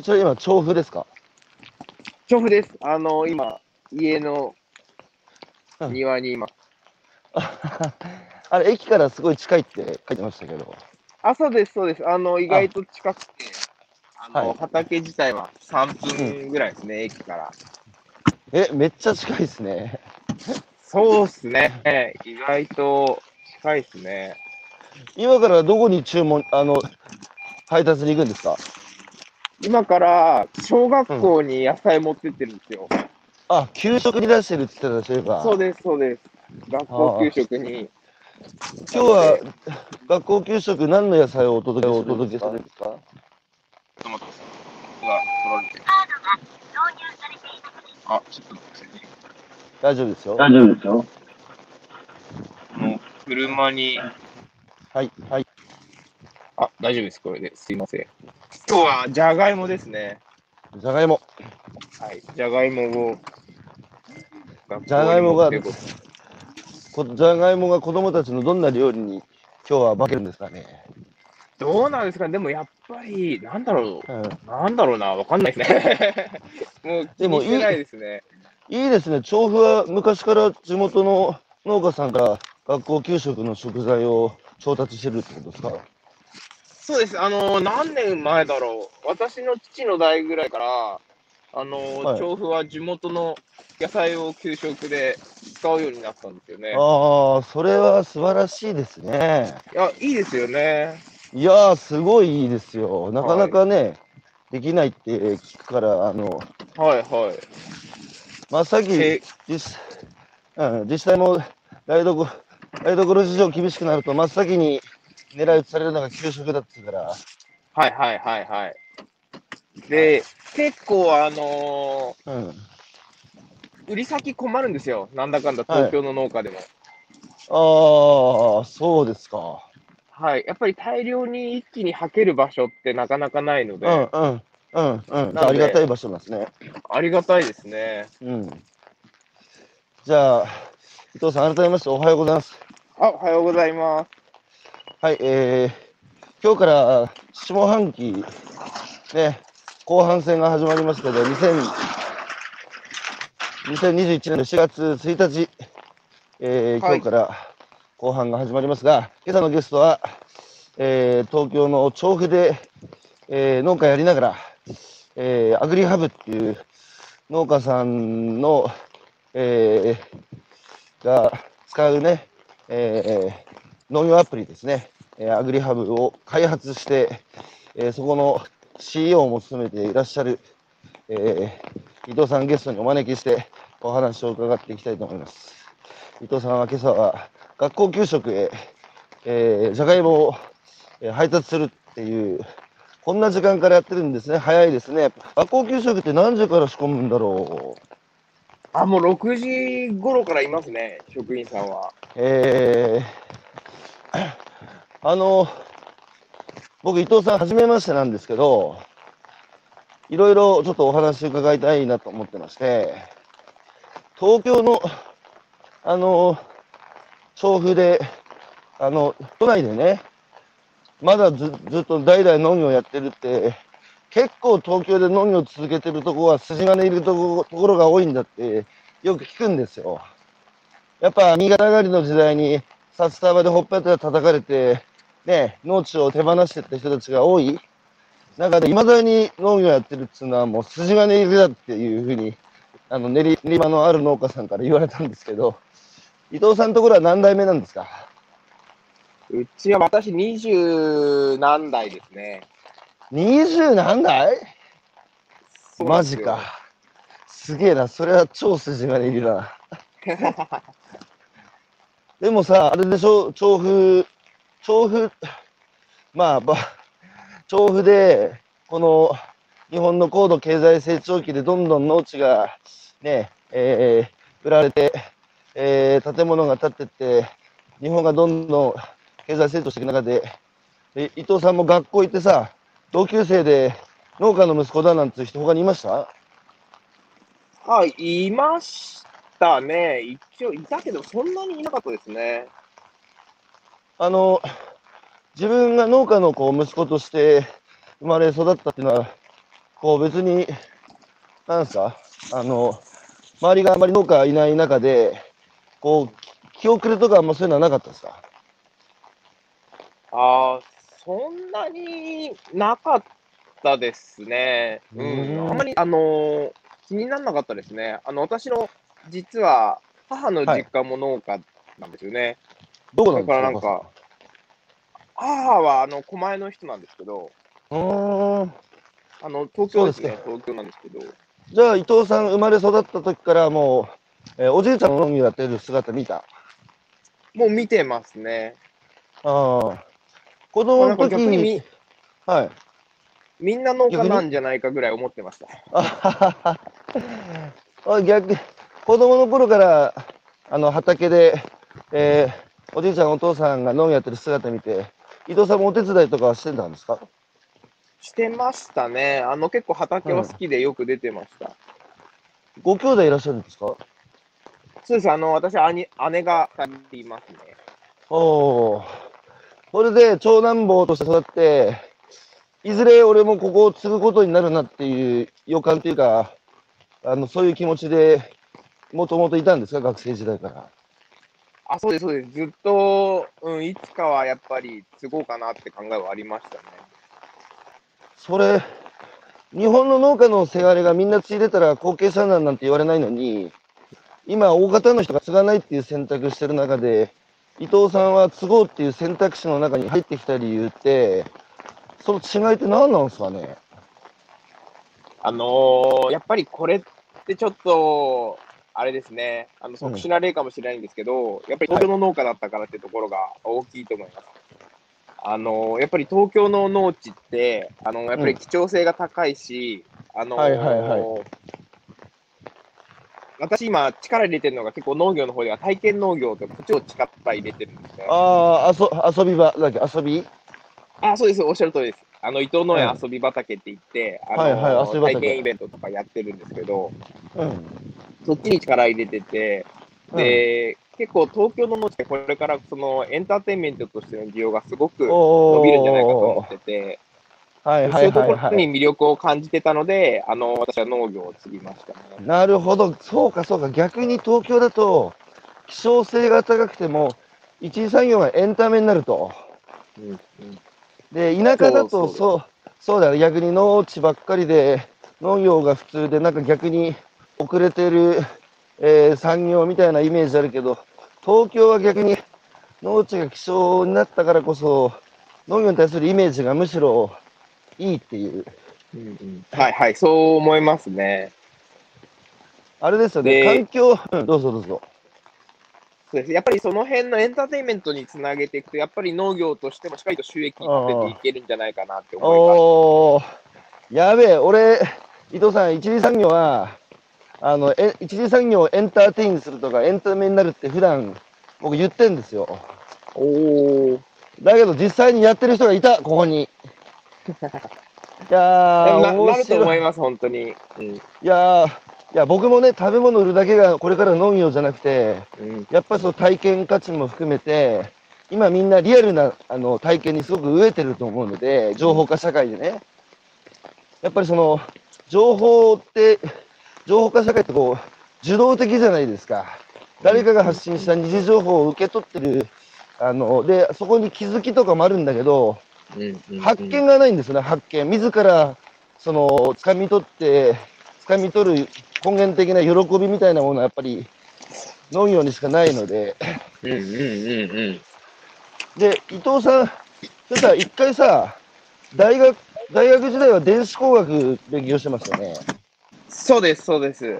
それ今、調布ですか？調布です。あの、今、家のうん庭に今。あれ、駅からすごい近いって書いてましたけど。あ、そうです、そうです。あの、意外と近くて、あの、はい畑自体は3分ぐらいですね、駅から。え、めっちゃ近いですね。そうっすね。意外と近いっすね。今からどこに注文、あの、配達に行くんですか？今から小学校に野菜持ってってるんですよ。あ、給食に出してるって言ってたでしょ、今。そうです、そうです。学校給食に。今日は学校給食何の野菜をお届けお届けするんですか？トマトが取られてる。あ、ちょっと待ってね。大丈夫ですよ。大丈夫ですよ。あの、車に、はい、はい。あ、大丈夫です、これで。すいません。今日はじゃがいもですね。じゃがいも。はい、じゃがいもを。じゃがいもがじゃがいもが子供たちのどんな料理に今日は化けるんですかね。どうなんですかねでもやっぱり、なんだろうん、う。なんだろうな。わかんないですね。もう、でも気にしてないですね。いいですね。調布は昔から地元の農家さんから学校給食の食材を調達してるってことですかそうです。あの、何年前だろう。私の父の代ぐらいから、あの、はい調布は地元の野菜を給食で使うようになったんですよね。ああ、それは素晴らしいですね。いや、いいですよね。いやー、すごいいいですよ。なかなかね、できないって聞くから、あの、はいはい。まあ、さっきけ実,、うん、実際も台所台所事情厳しくなると真っ先に狙い撃ちされるのが給食だって言うから、はいはいはいはい。で、結構あのうん、ー売り先困るんですよ。なんだかんだ東京の農家でも。ああ、そうですか。はい。やっぱり大量に一気に履ける場所ってなかなかないので、うんうんうんうん。ありがたい場所なんですね。ありがたいですね。うん。じゃあ、伊藤さん、改めましておはようございます。あ、おはようございます。はい、えー、今日から下半期、ね、後半戦が始まりますけど、2000 2021年の4月1日、えーはい。今日から後半が始まりますが、今朝のゲストは、えー東京の調布で、えー農家やりながら、えーアグリハブっていう農家さんの、えーが使うね、えー農業アプリですね、えーアグリハブを開発して、えーそこの CEO も務めていらっしゃる、えー伊藤さんゲストにお招きしてお話を伺っていきたいと思います。伊藤さんは今朝は学校給食へ、えーじゃがいもをえー配達するっていう、こんな時間からやってるんですね。早いですね。学校給食って何時から仕込むんだろう？あ、もう6時頃からいますね、職員さんは。えーあの、僕、伊藤さん、はじめましてなんですけど、いろいろちょっとお話伺いたいなと思ってまして、東京の、あの、調布で、あの、都内でね、まだずずっと代々農業やってるって、結構東京で農業続けてるとこは筋金いるとこところが多いんだってよく聞くんですよ。やっぱ新潟上がりの時代に札束でほっぺた叩かれて、ね、農地を手放してった人たちが多い中で、いまだに農業やってるっていうのはもう筋金入りだっていうふうに、あの練練馬のある農家さんから言われたんですけど、伊藤さんのところは何代目なんですか？うちは私二十何代ですね。二十何代？マジか。。すげえな、それは超筋金入りだな。でもさ、あれでしょ、調布、調布、まあ、ば調布で、この日本の高度経済成長期でどんどん農地がね、えー売られて、えー建物が建ってって、日本がどんどん経済成長していく中で、で伊藤さんも学校行ってさ、同級生で農家の息子だなんて人他にいました？はい、いましたね。一応いたけど、そんなにいなかったですね。あの、自分が農家のこう息子として生まれ育ったっていうのは、こう別に、なんですか、あの、周りがあまり農家いない中で、こう、気遅れとかあんまそういうのはなかったですか？ああ、そんなになかったですね。ううんん。あんまり、あのー気にならなかったですね。あの、私の、実は、母の実家も農家なんですよね。どこなんですか？だからなんか、母は、あの、狛江の人なんですけど、うーん。あの、東京ですね。東京なんですけど。じゃあ、伊藤さん生まれ育った時からもう、えーおじいちゃんの農業やってる姿見た？もう見てますね。ああ。子供の時に、逆にみはい。みんな農家なんじゃないかぐらい思ってました。あはははあ逆子供の頃からあの畑で、えーおじいちゃんお父さんが農業やってる姿見て伊藤さんもお手伝いとかはしてたんですか？してましたね。あの、結構畑は好きでよく出てました。ご兄弟いらっしゃるんですか？そうです。あの、私、兄、姉が2人いますね。おおこれで長男坊として育っていずれ俺もここを継ぐことになるなっていう予感というかあのそういう気持ちでもともといたんですか？学生時代からあ、そうです、そうです。ずっと、うん、いつかはやっぱり継ごうかなって考えはありましたね。それ、日本の農家のせがれがみんな継いでたら後継者なんなんて言われないのに、今、大方の人が継がないっていう選択してる中で、伊藤さんは継ごうっていう選択肢の中に入ってきた理由って、その違いって何なんですかね？あのーやっぱりこれってちょっと、あれですね、あの特殊な例かもしれないんですけど、やっぱり東京の農家だったからってところが大きいと思います。あのーやっぱり東京の農地って、あのやっぱり貴重性が高いし、あのーはいはいはい私今力入れてるのが結構農業の方では体験農業とかこっちを力入れてるんですね。ああ、遊び場だっけ？遊び？あ、そうです、おっしゃる通りです。あの伊藤農園遊び畑って言って、あのはいはい体験イベントとかやってるんですけど、うん。そっちに力入れてて、で、結構東京の農地ってこれからそのエンターテインメントとしての需要がすごく伸伸びるんじゃないかと思ってて、はいそういうとこはいはいはい。ろに魅力を感じてたので、あの私は農業を継ぎましたね。なるほど、そうかそうか、逆に東京だと、希少性が高くても、一次産業がエンタメになると。うんうんで、田舎だとそうそう、だよ、逆に農地ばっかりで、農業が普通で、なんか逆に遅れてる、えー産業みたいなイメージあるけど、東京は逆に農地が希少になったからこそ、農業に対するイメージがむしろいいっていう、うんうん。はいはい、そう思いますね。あれですよね、で環境、うん、どうぞどうぞ。そうですやっぱりその辺のエンターテインメントにつなげていくと、やっぱり農業としてもしっかりと収益に立てていけるんじゃないかなって思います。やべえ、俺、伊藤さん、一次産業は、あの、え一次産業をエンターテインするとか、エンタメになるって普段、僕言ってんですよ。おーだけど実際にやってる人がいた、ここに。いやー、なな面ると思白い。います、本当に。うんいやー、いや、僕もね、食べ物売るだけがこれから農業じゃなくて、うんやっぱりその体験価値も含めて、今みんなリアルなあの体験にすごく飢えてると思うので、情報化社会でね。やっぱりその、情報って、情報化社会ってこう、受動的じゃないですか。誰かが発信した二次情報を受け取ってる、あの、で、そこに気づきとかもあるんだけど、発見がないんですよね、発見。自ら、その、掴み取って、掴み取る根源的な喜びみたいなものはやっぱり農業にしかないので、うんうんうんうん。で、伊藤さん、そしたら一回さ、大学、大学時代は電子工学勉強してましたよね。そうです、そうです。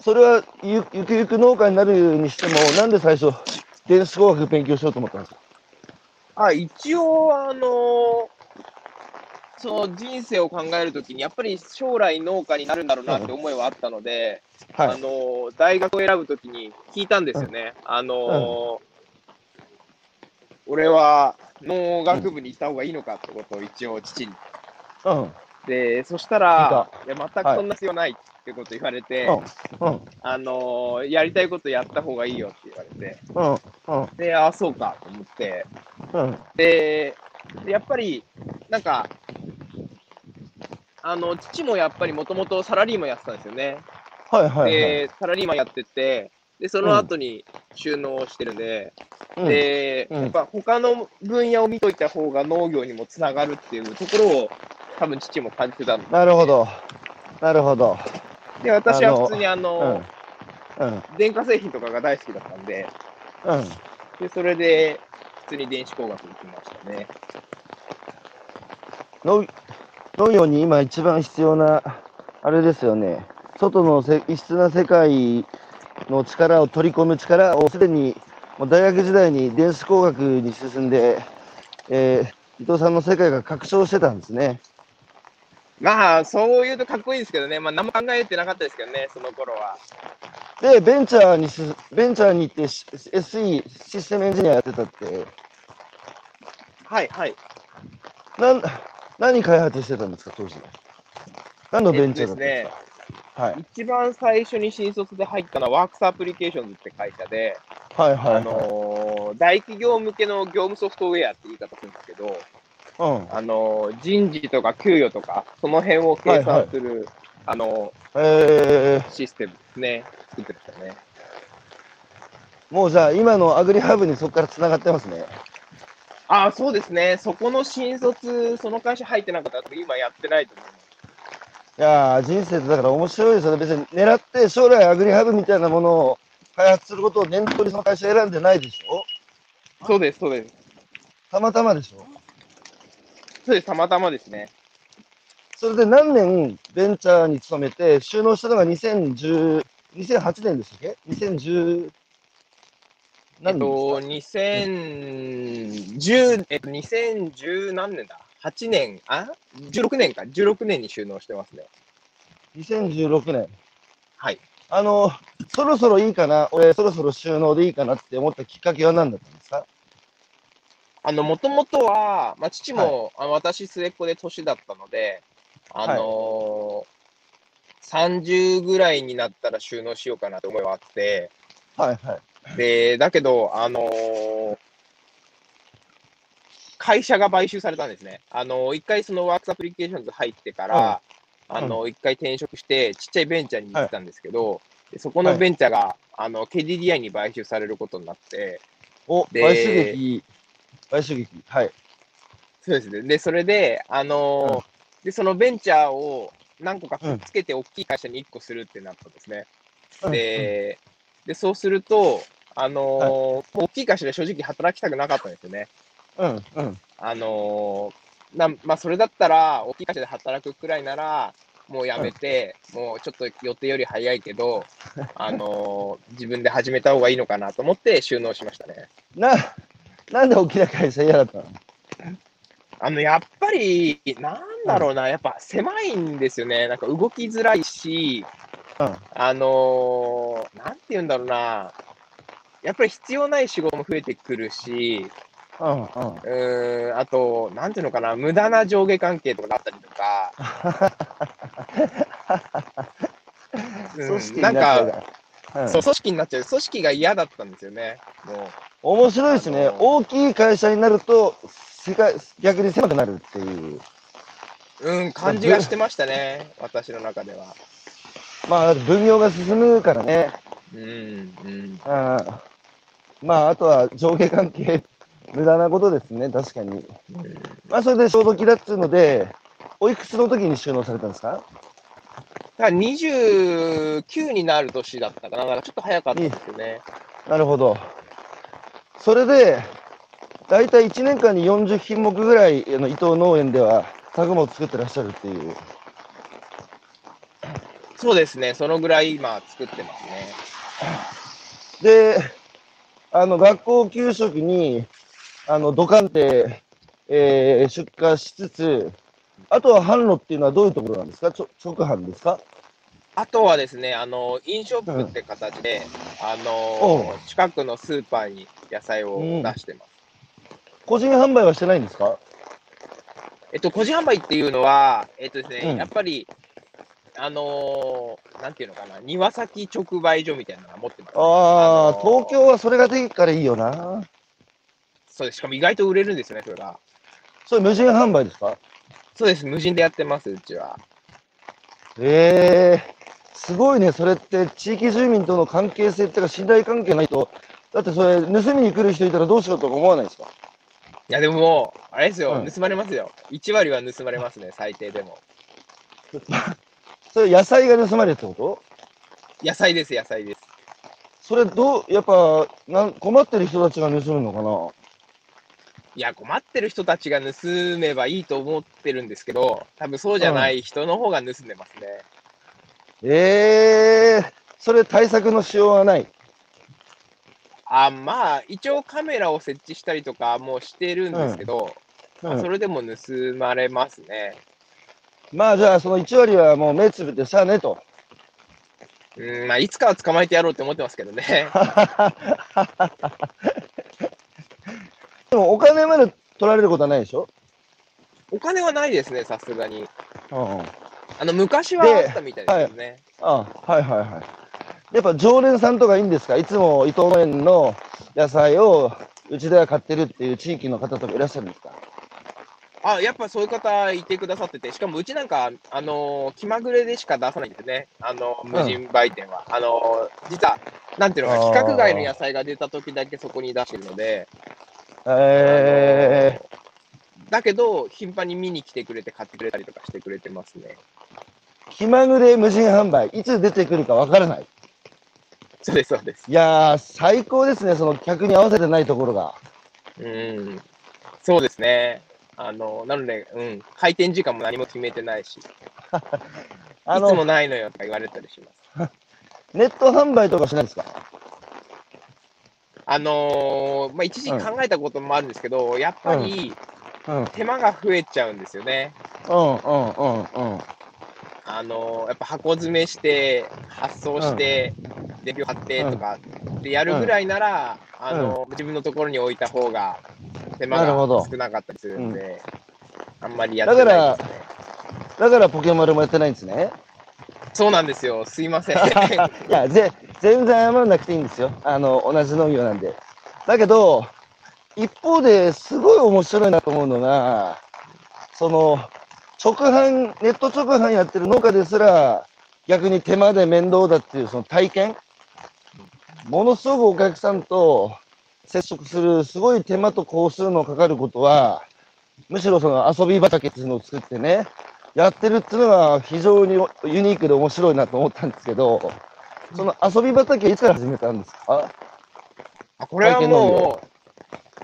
それはゆゆくゆく農家になるにしても、なんで最初、電子工学勉強しようと思ったんですか？あ、一応、あのその人生を考えるときに、やっぱり将来農家になるんだろうなって思いはあったので、あはい。の大学を選ぶときに聞いたんですよね。あの俺は農学部に行った方がいいのかってことを一応父に。うん。で、そしたら、いや、全くそんな必要ないってこと言われて、うん。うん。あのやりたいことやった方がいいよって言われて、うん。うん。で、ああ、そうかと思って、うん。で、でやっぱり、なんか、あの、父もやっぱりもともとサラリーマンやってたんですよね。はいはいはい。で、サラリーマンやってて、で、その後に収納をしてるんで、うんで、うんやっぱ他の分野を見といた方が農業にもつながるっていうところを、多分父も感じてたんで、なるほど。なるほど。で私は普通にあの、うん。うん。電化製品とかが大好きだったんで、うん。でそれで普通に電子工学行きましたね。農農業に今一番必要な、あれですよね。外のせ異質な世界の力を取り込む力をすでにもう大学時代に電子工学に進んで、えー伊藤さんの世界が拡張してたんですね。まあ、そう言うとかっこいいですけどね、まあ、何も考えてなかったですけどね、その頃は。で、ベンチャーにす、ベンチャーに行ってし SE、システムエンジニアやってたって、はいはい。なん、何開発してたんですか、当時。何のベンチャーだったんえっとですか、はい。一番最初に新卒で入ったのは、ワークスアプリケーションズって会社で、はいはい、はい。あのー大企業向けの業務ソフトウェアって言い方するんですけど、うん。あのー人事とか給与とか、その辺を計算する、あのえー、ーシステムですね、作ってましたね。もうじゃあ、今のアグリハブにそこからつながってますね。ああ、そうですね、そこの新卒、その会社入ってなかったら、今やってないと思います。いやー、人生ってだから面白いですよね。別に狙って将来アグリハブみたいなものを開発することを念頭にその会社選んでないでしょ？そうです、そうです。たまたまでしょ？そうです、たまたまですね。それで何年ベンチャーに勤めて、収納したのが2010、2008年でしたっけ ?2010、えっ何と、年ですか2010、えっと、2010何年だ ?8 年、あ ?16 年か。16年に収納してますね。2016年。はい。あの、そろそろいいかな、俺そろそろ収納でいいかなって思ったきっかけは何だったんですか？あの、もともとは、まあ、父も、あ私末っ子で年だったので、あのー30ぐらいになったら収納しようかなって思いはあって、はいはい。で、だけど、あのー会社が買収されたんですね。あのー一回そのワークスアプリケーションズ入ってから、あのー一回転職して、ちっちゃいベンチャーに行ってたんですけど、でそこのベンチャーが、あの、KDDI に買収されることになって、お、で買収劇、買収劇。はい。そうですね。で、それで、あのーうんで、そのベンチャーを何個かくっつけて大きい会社に1個するってなったんですね。で、で、そうすると、あのーもう大きい会社で正直働きたくなかったんですよね。うん、うん。あのーなまあ、それだったら、大きい会社で働くくらいなら、もうやめて、もうちょっと予定より早いけど、あのー自分で始めた方がいいのかなと思って収納しましたね。な、なんで大きな会社嫌だったの？あの、やっぱり、なんだろうな、やっぱ狭いんですよね。なんか動きづらいし、うんあのーなんて言うんだろうな、やっぱり必要ない仕事も増えてくるし、うん、うん。うーん、あと、なんていうのかな、無駄な上下関係とかがあったりとか、うん組なんか。うんそう、組織になっちゃう。組織が嫌だったんですよね。も面白いですねあ。の大きい会社になると、世界、逆に狭くなるっていう。う、うん、感じがしてましたね。私の中では。まあ、分業が進むからね。うん、うん。あまあ、あとは上下関係、無駄なことですね、確かに。まあ、それで消毒だっつうので、おいくつの時に収納されたんですか？だから29になる年だったかな。だからちょっと早かったんですよね。なるほど。それで、大体1年間に40品目ぐらい、あの伊藤農園では、作物を作ってらっしゃるっていう。そうですね。そのぐらい今作ってますね。で、あの、学校給食に、あの、土管って、えー出荷しつつ、あとは販路っていうのはどういうところなんですか？ちょ直販ですか？あとはですね、あの、飲食って形で、あおの、近くのスーパーに野菜を出してます。個人販売はしてないんですか？えっと、個人販売っていうのは、えっとですね、うん。やっぱり、あのーなんていうのかな、庭先直売所みたいなのを持ってます、ああ、あのー東京はそれができるからいいよな。そうです。しかも意外と売れるんですよね、それが。それ無人販売ですか？そうです。無人でやってます、うちは。ええすごいね。それって地域住民との関係性っていうか信頼関係ないと、だってそれ盗みに来る人いたらどうしようとか思わないですか？いや、でももう、あれですよ、うん盗まれますよ。1割は盗まれますね、最低でも。それ野菜が盗まれるってこと？野菜です、野菜です。それどう、やっぱなん困ってる人たちが盗むのかな？いや、困ってる人たちが盗めばいいと思ってるんですけど、多分そうじゃない人の方が盗んでますね。ええそれ対策のしようはない？あまあ、一応カメラを設置したりとかもしてるんですけど、うんそれでも盗まれますね。まあじゃあその1割はもう目つぶってさあねと。うん、まあ、いつかは捕まえてやろうって思ってますけどね。でもお金まで取られることはないでしょ？お金はないですね、さすがに。うん。あの、昔はあったみたいですよね。あはいはいはい。やっぱ常連さんとかいいんですか？いつも伊藤園の野菜をうちでは買ってるっていう地域の方とかいらっしゃるんですか？あ、やっぱそういう方いてくださってて、しかもうちなんか、あのー気まぐれでしか出さないんですね。あのー無人売店は。あのー実は、なんていうのか、規格外の野菜が出た時だけそこに出してるので、えだけど、頻繁に見に来てくれて買ってくれたりとかしてくれてますね。ー、気まぐれ無人販売、いつ出てくるかわからない。そうです、そうです。いやー、最高ですね、その客に合わせてないところが。うん。そうですね。あのーなので、うん、開店時間も何も決めてないし、いあつもの、ないのよとか言われたりします。ネット販売とかしないですか？あのーまあ、一時期考えたこともあるんですけど、やっぱりうん、うん、手間が増えちゃうんですよね。うん、うん、うん。あのーやっぱ箱詰めして、発送して、伝票貼ってとかでやるぐらいなら、あのー自分のところに置いた方が手間が少なかったりするんで、あんまりやってないですね。だからポケマルもやってないんですね？そうなんですよ。すいません。いや、ぜ全然謝らなくていいんですよ。あの、同じ農業なんで。だけど、一方ですごい面白いなと思うのが、その、直販、ネット直販やってる農家ですら、逆に手間で面倒だっていうその体験、ものすごくお客さんと接触する、すごい手間と工数のかかることは、むしろその遊び畑っていうのを作ってね、やってるっていうのが非常にユニークで面白いなと思ったんですけど、その遊び畑いつから始めたんですか？あこれはもう、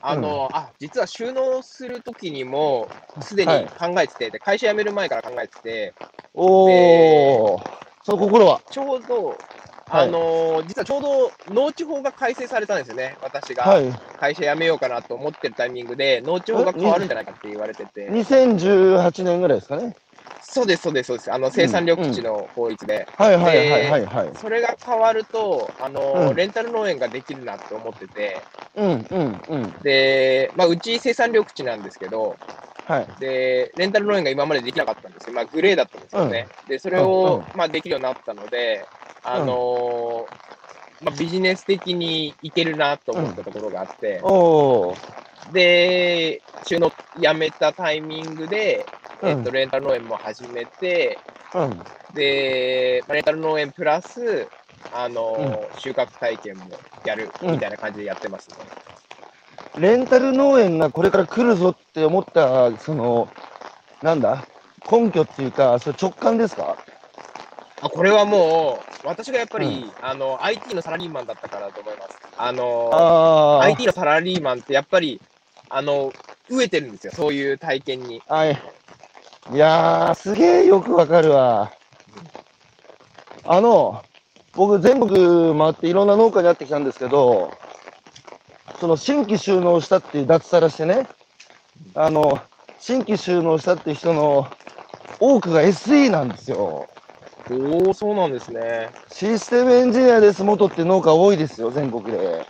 あの、あ、実は収納するときにも、すでに考えてて、で会社辞める前から考えてて、おー、その心は？ちょうど、はい。あの実はちょうど農地法が改正されたんですよね、私がはい。会社辞めようかなと思ってるタイミングで、農地法が変わるんじゃないかって言われてて、2018年ぐらいですかね。そうです、そうです、そうです、あの生産緑地の法律で、はいはいはいはいはい。それが変わると、あのうんレンタル農園ができるなって思ってて、うんうんうん。で、まあ、うち生産緑地なんですけど、はい。で、レンタル農園が今までできなかったんですよ。まあ、グレーだったんですよね。で、それうんを、うまあ、できるようになったので、あのーまあ、ビジネス的にいけるなと思ったところがあって、おー。で、収納辞めたタイミングで、えっと、うんレンタル農園も始めて、うん。で、まあレンタル農園プラス、あのー収穫体験もやるみたいな感じでやってますね。レンタル農園がこれから来るぞって思った、その、なんだ？根拠っていうか、それ直感ですか？あこれはもう、私がやっぱり、うあの、IT のサラリーマンだったからだと思います。あのあ。IT のサラリーマンってやっぱり、あの、飢えてるんですよ、そういう体験に。はい。いやー、すげえよくわかるわ。あの、僕全国回っていろんな農家に会ってきたんですけど、その新規収納したっていう脱サラしてね、あの、新規収納したっていう人の多くが SE なんですよ。おお、そうなんですね。システムエンジニアです元って農家多いですよ、全国で。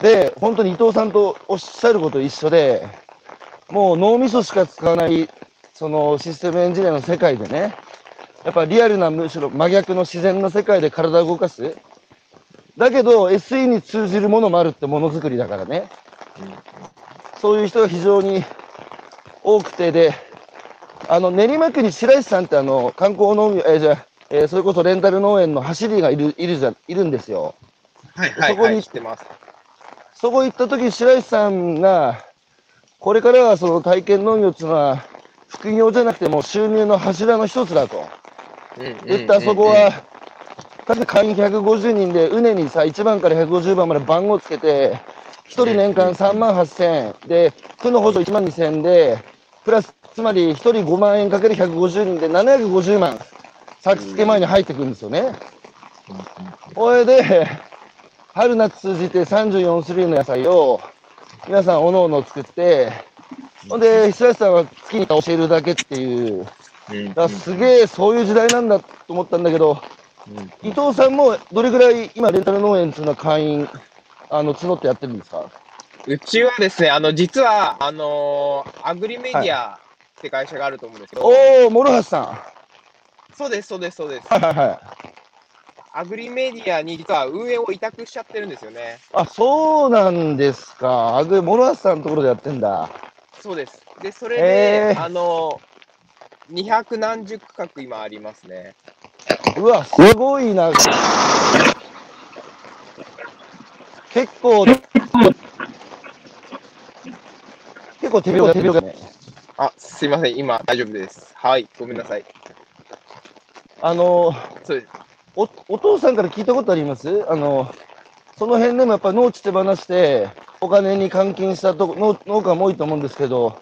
で、本当に伊藤さんとおっしゃること一緒で、もう脳みそしか使わない、そのシステムエンジニアの世界でね、やっぱリアルなむしろ真逆の自然の世界で体を動かす。だけど SE に通じるものもあるってものづくりだからね。そういう人が非常に多くてで、あの、練馬区に白石さんってあの、観光農業、えーじゃあえーそれこそレンタル農園の走りがいる、いるじゃ、いるんですよ。はいはい、そこにはい、知ってます。そこ行った時、白石さんが、これからはその体験農業っていうのは、副業じゃなくてもう収入の柱の一つだと。言ったそこは、確か会員150人で、うねにさ、1番から150番まで番号つけて、1人年間3万8000円、で、区の補助1万2000円で、プラス、つまり1人5万円かける150人で750万、先付け前に入ってくるんですよね。これで、春夏通じて34種類の野菜を、皆さんおのおの作って、ほんで、久石さんは月に教えるだけっていう、うんだからすげえそういう時代なんだと思ったんだけど、伊藤さんもどれぐらい今、レンタル農園っていうのは会員、あの、募ってやってるんですか？うちはですね、あの、実は、あのーアグリメディアって会社があると思うんですけど、おー、諸橋さん。はそうです、そうです、そうです。いはいはい。アグリメディアに実は運営を委託しちゃってるんですよね。あ、そうなんですか。あぐ、諸橋さんのところでやってんだ。そうです。で、それで、へーあのー、200何十区画今ありますね。うわ、すごいな。結構、結構手秒手秒がね。あ、すいません、今大丈夫です。はい、ごめんなさい。あの、そうです。お、お父さんから聞いたことあります？あの、その辺でもやっぱ農地手放して、お金に換金したと農農家も多いと思うんですけど、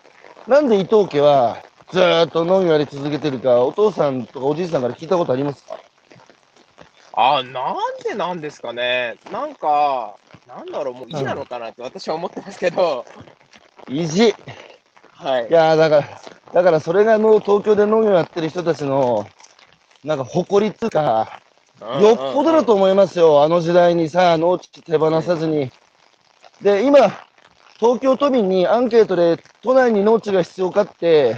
なんで伊藤家はずーっと農業やり続けてるか、お父さんとかおじいさんから聞いたことありますか？あ、なんでなんですかね。なんか、なんだろう、もう意地なのかなって私は思ってますけど、意地？いはい。やーだから、だからそれがの東京で農業やってる人たちの、なんか誇りっつうか、よっぽどだと思いますよ。あの時代にさ、農地手放さずに。で、今、東京都民にアンケートで都内に農地が必要かって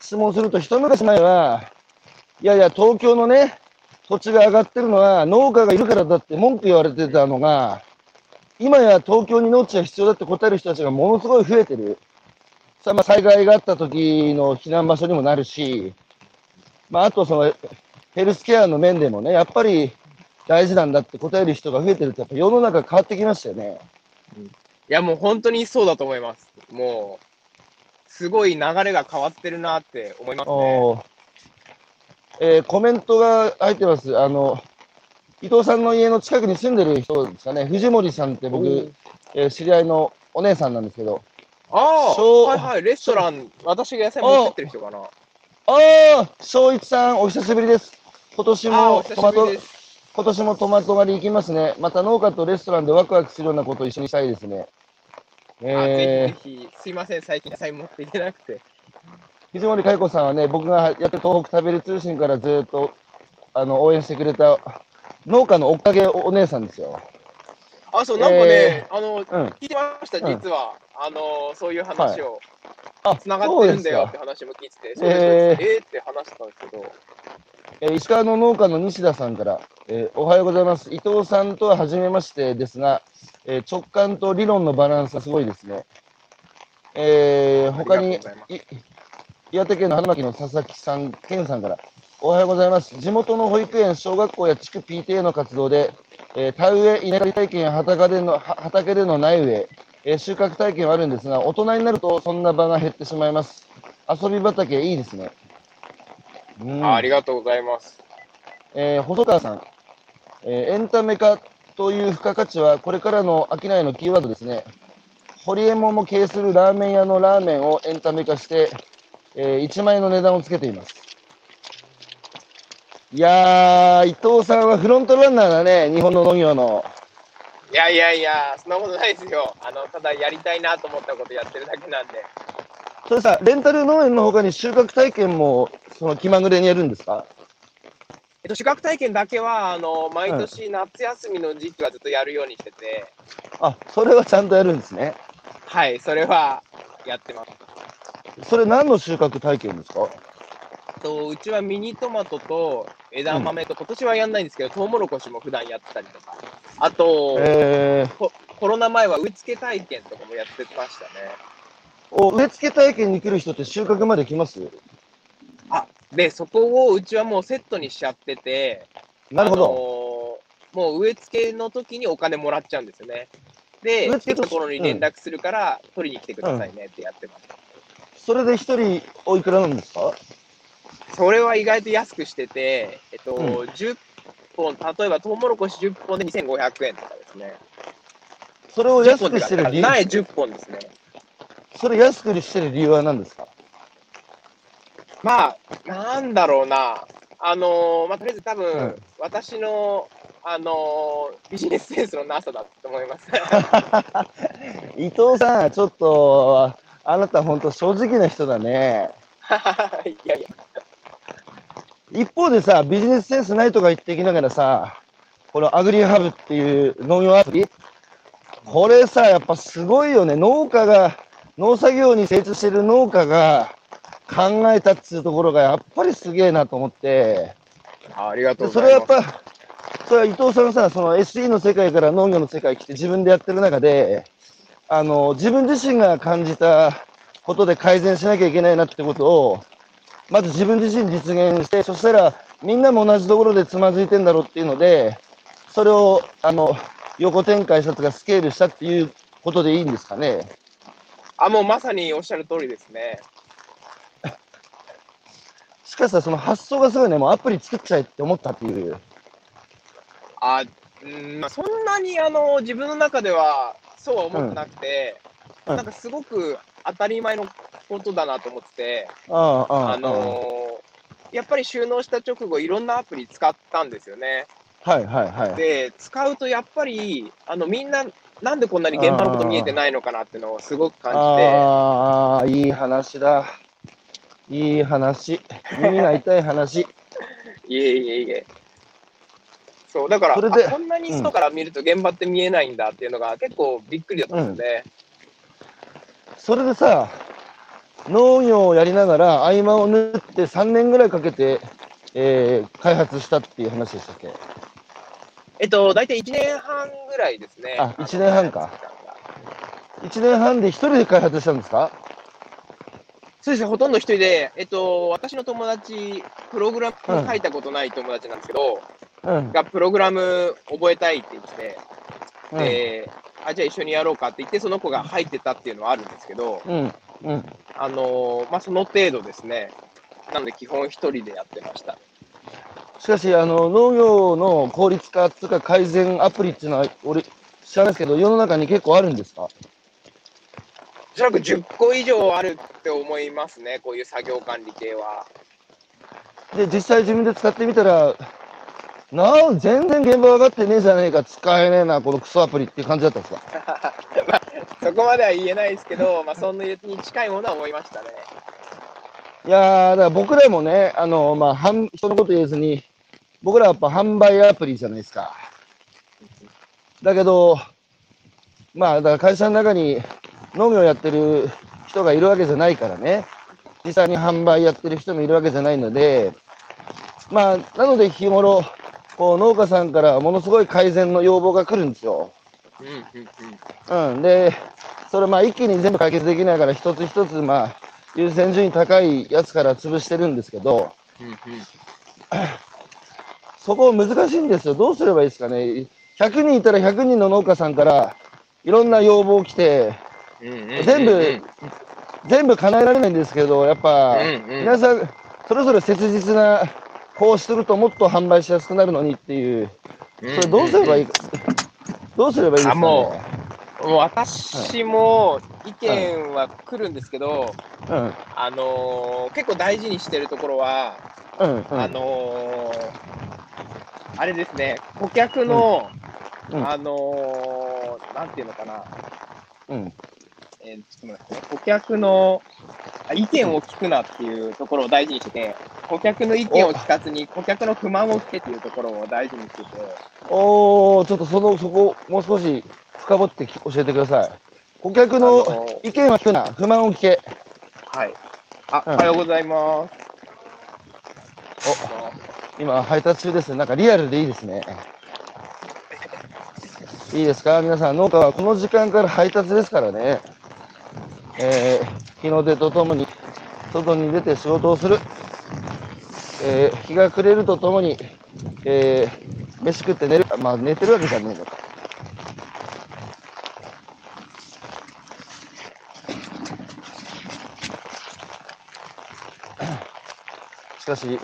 質問すると、一昔前は、いやいや、東京のね、土地が上がってるのは農家がいるからだって文句言われてたのが、今や東京に農地が必要だって答える人たちがものすごい増えてる。さまあ、災害があった時の避難場所にもなるし、まあ、あとそのヘルスケアの面でもね、やっぱり大事なんだって答える人が増えてるって、やっぱ世の中変わってきましたよね。いや、もう本当にそうだと思います。もう、すごい流れが変わってるなって思いますね。えーコメントが入ってます。あの、伊藤さんの家の近くに住んでる人ですかね。藤森さんって僕、えー知り合いのお姉さんなんですけど。ああ、はいはい、レストラン、私が野菜持ってってる人かな。ああ、正一さん、お久しぶりです。今年も久トマト。今年もトマト狩り行きますね。また農家とレストランでワクワクするようなことを一緒にしたいですね。あえーぜひぜひ、すいません、最近野菜持っていけなくて。藤森佳代子さんはね、僕がやってる東北食べる通信からずっとあの応援してくれた農家の追っかけお姉さんですよ。あ、そう、なんかね、えあの、うん。聞いてました、うん実は。あの、そういう話を。あ、つながってるんだよってか。話も聞いてて、えーそうですそうですえーって話してたんですけど、えー石川の農家の西田さんから、えーおはようございます。伊藤さんとは初めましてですが、えー直感と理論のバランスがすごいですね。えー他に岩手県の花巻の佐々木さん、健さんから、おはようございます。地元の保育園、小学校や地区 PTA の活動で、えー田植え、稲刈り体験や畑でのは畑での苗植え、えー収穫体験はあるんですが、大人になるとそんな場が減ってしまいます。遊び畑いいですね。うんあありがとうございます。えー細川さん、えーエンタメ化という付加価値はこれからの商いのキーワードですね。ホリエモンも経営するラーメン屋のラーメンをエンタメ化して、えー1万円の値段をつけています。いやー、伊藤さんはフロントランナーだね、日本の農業の。いやいやいや、そんなことないですよ。あの、ただやりたいなと思ったことやってるだけなんで。それさ、レンタル農園の他に収穫体験もその気まぐれにやるんですか？えっと、資格体験だけは、あの、毎年夏休みの時期はずっとやるようにしてて、あ、それはちゃんとやるんですね。はい、それはやってます。それ何の収穫体験ですか？とうちはミニトマトと枝豆と、今年はやんないんですけど、トウモロコシも普段やってたりとか、あと、えー、ココロナ前は植え付け体験とかもやってましたね。お植え付け体験に来る人って収穫まで来ます？で、そこをうちはもうセットにしちゃってて、なるほど。あのーもう植え付けの時にお金もらっちゃうんですよね。で、植え付けところに連絡するから、取りに来てくださいねってやってます。それで一人おいくらなんですか？それは意外と安くしてて、えっと、うん10本、例えばトウモロコシ10本で2500円とかですね。それを10安本くしてる理由、苗10本ですね。それ安くしてる理由は何ですか？まあ、なんだろうな。あのーまあ、とりあえず多分、うん私の、あのービジネスセンスのなさだと思います。伊藤さん、ちょっと、あなた本当正直な人だね。いやいや、一方でさ、ビジネスセンスないとか言ってきながらさ、このアグリハブっていう農業アプリ、これさ、やっぱすごいよね。農家が、農作業に精通してる農家が考えたっつうところがやっぱりすげえなと思って、あありがとうでそれ。はやっぱ、それは伊藤さんがさ、その SE の世界から農業の世界来て自分でやってる中で、あの、自分自身が感じたことで改善しなきゃいけないなってことを、まず自分自身実現して、そしたらみんなも同じところでつまずいてんだろうっていうので、それを、あの、横展開したとかスケールしたっていうことでいいんですかね？あ、もうまさにおっしゃる通りですね。しかしさ、その発想がすごいね、もうアプリ作っちゃえって思ったっていう。あ、うん、まあ、そんなにあの自分の中ではそうは思ってなくて、うんなんかすごく当たり前のことだなと思ってて、ああ、のーやっぱり収納した直後、いろんなアプリ使ったんですよね。はいはいはい。で、使うとやっぱり、あのみんな、なんでこんなに現場のこと見えてないのかなっていうのをすごく感じて、ああ、いい話だ。いい話。耳が痛い話。いえいえいえ。そう、だから、こんなに外から見ると現場って見えないんだっていうのが結構びっくりだったんですね。それでさ、農業をやりながら合間を縫って3年ぐらいかけて、えー開発したっていう話でしたっけ？えっと、大体1年半ぐらいですね。あ一年半か。1年半で一人で開発したんですか？そうですね、ほとんど一人で、えっと、私の友達、プログラム書いたことない友達なんですけど、うん。がプログラム覚えたいって言って、うん。で、あ、じゃあ一緒にやろうかって言って、その子が入ってたっていうのはあるんですけど、うん。うん。あのまあ、その程度ですね。なので、基本一人でやってました。しかし、あの、農業の効率化っていうか改善アプリっていうのは、俺、知らないですけど、世の中に結構あるんですか？おそらく10個以上あるって思いますね、こういう作業管理系は。で、実際自分で使ってみたら、なあ、全然現場分かってねえじゃねえか、使えねえな、このクソアプリって感じだったんですか？まあ、そこまでは言えないですけど、まあ、そんなに近いものは思いましたね。いやー、だから僕らもね、あの、まあ、人のこと言えずに、僕らはやっぱ販売アプリじゃないですか。だけど、まあ、だから会社の中に農業やってる人がいるわけじゃないからね、実際に販売やってる人もいるわけじゃないので、まあ、なので日頃、こう農家さんからものすごい改善の要望が来るんですよ。うんで、それまあ一気に全部解決できないから、一つ一つまあ優先順位高いやつから潰してるんですけど、うんうんそこ難しいんですよ。どうすればいいですかね。100人いたら100人の農家さんからいろんな要望来て、全部、全部叶えられないんですけど、やっぱ、皆さん、それぞれ切実な、こうするともっと販売しやすくなるのにっていう、それどうすればいい？か、どうすればいいですか？ね。あももう私も意見は来るんですけど、うん、あのー結構大事にしてるところは、うん、うん。あのーあれですね、顧客の、うん。うん。あのーなんていうのかな、うん、えーちょっと待ってね、顧客のあ意見を聞くなっていうところを大事にしてて、顧客の意見を聞かずに、顧客の不満を聞けっていうところを大事にしてて、おー、ちょっとその、そこ、もう少し深掘ってき教えてください。顧客の意見は聞くな、不満を聞け。はい。あ、うんおはようございます。お、今配達中です。なんかリアルでいいですね。いいですか？皆さん、農家はこの時間から配達ですからね。えー日の出とともに外に出て仕事をする。えー日が暮れるとともに、えー飯食って寝る、まあ寝てるわけじゃねえのか。しかし、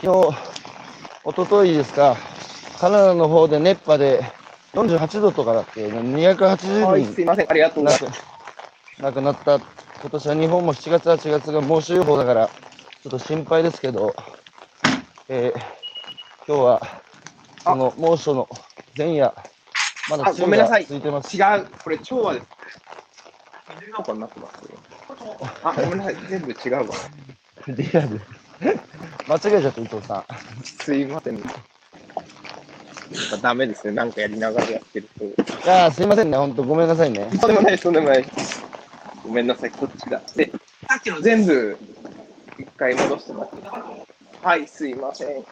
昨日、一昨日ですか、カナダの方で熱波で48度とかだっけ、280はい、人すいません。ありがとうございます。亡くなった、今年は日本も7月、8月が猛暑予報だから、ちょっと心配ですけど、えー今日は、その猛暑の前夜、まだあごめんなさい続いてます。違う。これ、蝶はですね。緑の子になってます。あ、ごめんなさい。全部違うわ。リアル。間違えちゃった、伊藤さん。すいません。やっぱダメですね。なんかやりながらやってると。いやー、すいませんね、本当ごめんなさいね。とんでもない、とんでもない。ごめんなさい、こっちだ。で、さっきの全部、一回戻してもらって。はい、すいません。えっ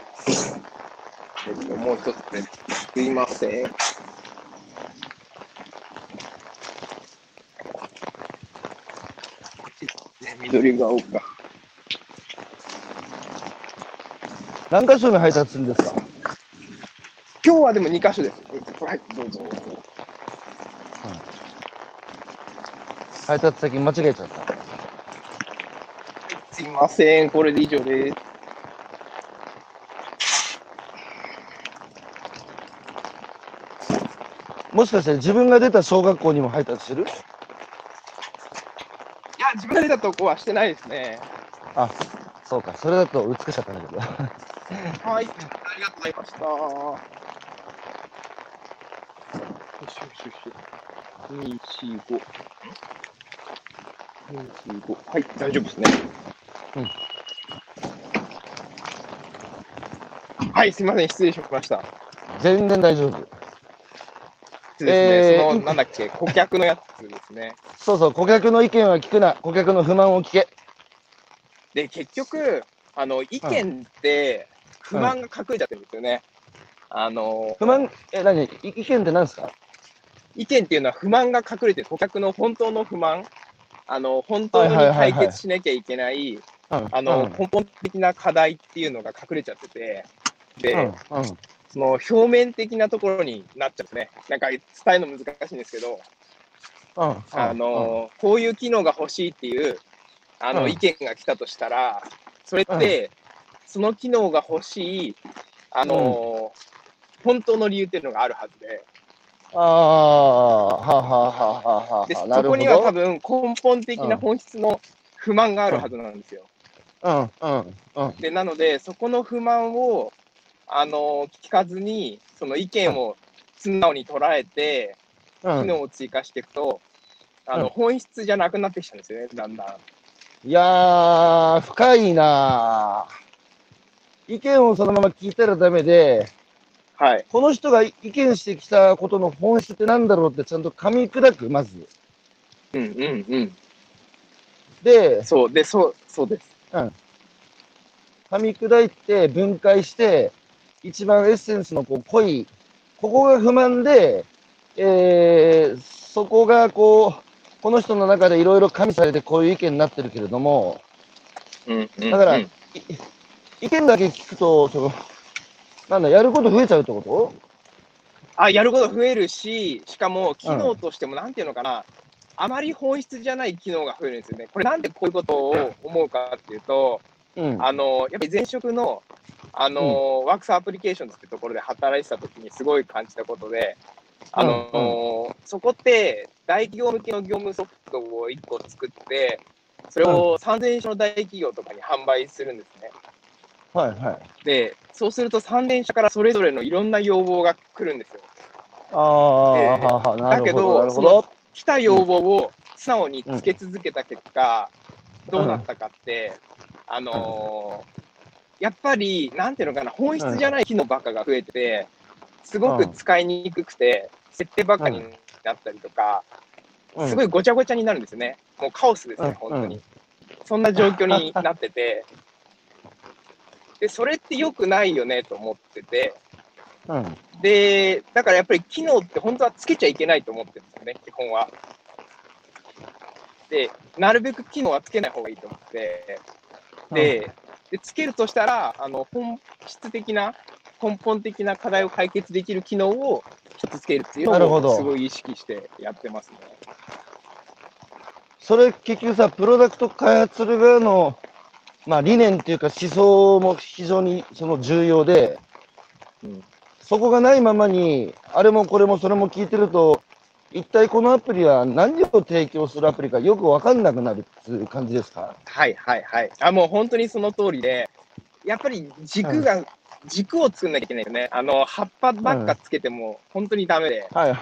と、もう一つです。すいません。緑が丘。何箇所に配達するんですか？今日はでも2箇所です。はい、どうぞ。配達先間違えちゃった。ません、これで以上です。もしかして自分が出た小学校にも配達してる？いや、自分が出たとこはしてないですね。あ、そうか、それだと美しかったんだけど。はい、ありがとうございました。よしよしよし。2、4、5。2、4、5。はい、大丈夫ですね。はい、すみません、失礼しました。全然大丈夫。ですね、えーその、なんだっけ、顧客のやつですね。そうそう、顧客の意見は聞くな、顧客の不満を聞け。で、結局、あの、意見って、不満が隠れちゃってるんですよね。あの、不満、え、何？い意見って何ですか？意見っていうのは不満が隠れてる、顧客の本当の不満、あの、本当に解決しなきゃいけない、うん。あの、うん根本的な課題っていうのが隠れちゃってて、で。その表面的なところになっちゃうんですね。なんか伝えるの難しいんですけど、うん。あの、こういう機能が欲しいっていう、あの、うん意見が来たとしたら、それって、その機能が欲しい、あの、本当の理由っていうのがあるはずで、ああ、はあ、はあ、はあ、はでそ。こには多分根本的な本質の不満があるはずなんですよ。うん、うん、うん。で、なので、そこの不満を、あの、聞かずに、その意見を素直に捉えて、うん、機能を追加していくと、あの、うん本質じゃなくなってきちゃうんですよね、だんだん。いやー、深いなー。意見をそのまま聞いたらダメで、はい。この人が意見してきたことの本質ってなんだろうってちゃんと噛み砕く、まず。うんうんうん。で、そう、で、そう、そうです。噛み砕いて分解して、一番エッセンスのこう濃い、ここが不満で、えー、そこがこう、この人の中でいろいろ加味されてこういう意見になってるけれども、うんうんうん、だから、意見だけ聞くと、その、なんだ、やること増えちゃうってこと？あ、やること増えるし、しかも機能としても、なんていうのかな、あまり本質じゃない機能が増えるんですよね。これなんでこういうことを思うかっていうと、うん。あの、やっぱり前職の、あの、ワークスアプリケーションズってところで働いてた時にすごい感じたことで、あの、そこって大企業向けの業務ソフトを1個作って、それを3000社の大企業とかに販売するんですね。はいはい。で、そうすると3000社からそれぞれのいろんな要望が来るんですよ。ああ、だけどなるほど。来た要望を素直につけ続けた結果、どうなったかって、あのーやっぱり、なんていうのかな、本質じゃない機能ばっかが増えてて、すごく使いにくくて、設定ばっかになったりとか、うん。すごいごちゃごちゃになるんですよね。もうカオスですうん。ね、本当に。そんな状況になってて、で、それって良くないよねと思ってて、うん。で、だからやっぱり機能って本当はつけちゃいけないと思ってるんですよね、基本は。で、なるべく機能はつけない方がいいと思って、で、で、つけるとしたら、あの、本質的な、根本的な課題を解決できる機能を一つつけるっていうなるほどのをすごい意識してやってますね。それ結局さ、プロダクト開発する側の、まあ、理念っていうか思想も非常にその重要で、うんそこがないままに、あれもこれもそれも聞いてると、一体このアプリは何を提供するアプリかよくわかんなくなるっていう感じですか？はいはいはい。あ、もう本当にその通りで、やっぱり軸が、軸を作んなきゃいけないよね。あの、葉っぱばっかつけても本当にダメで、はい。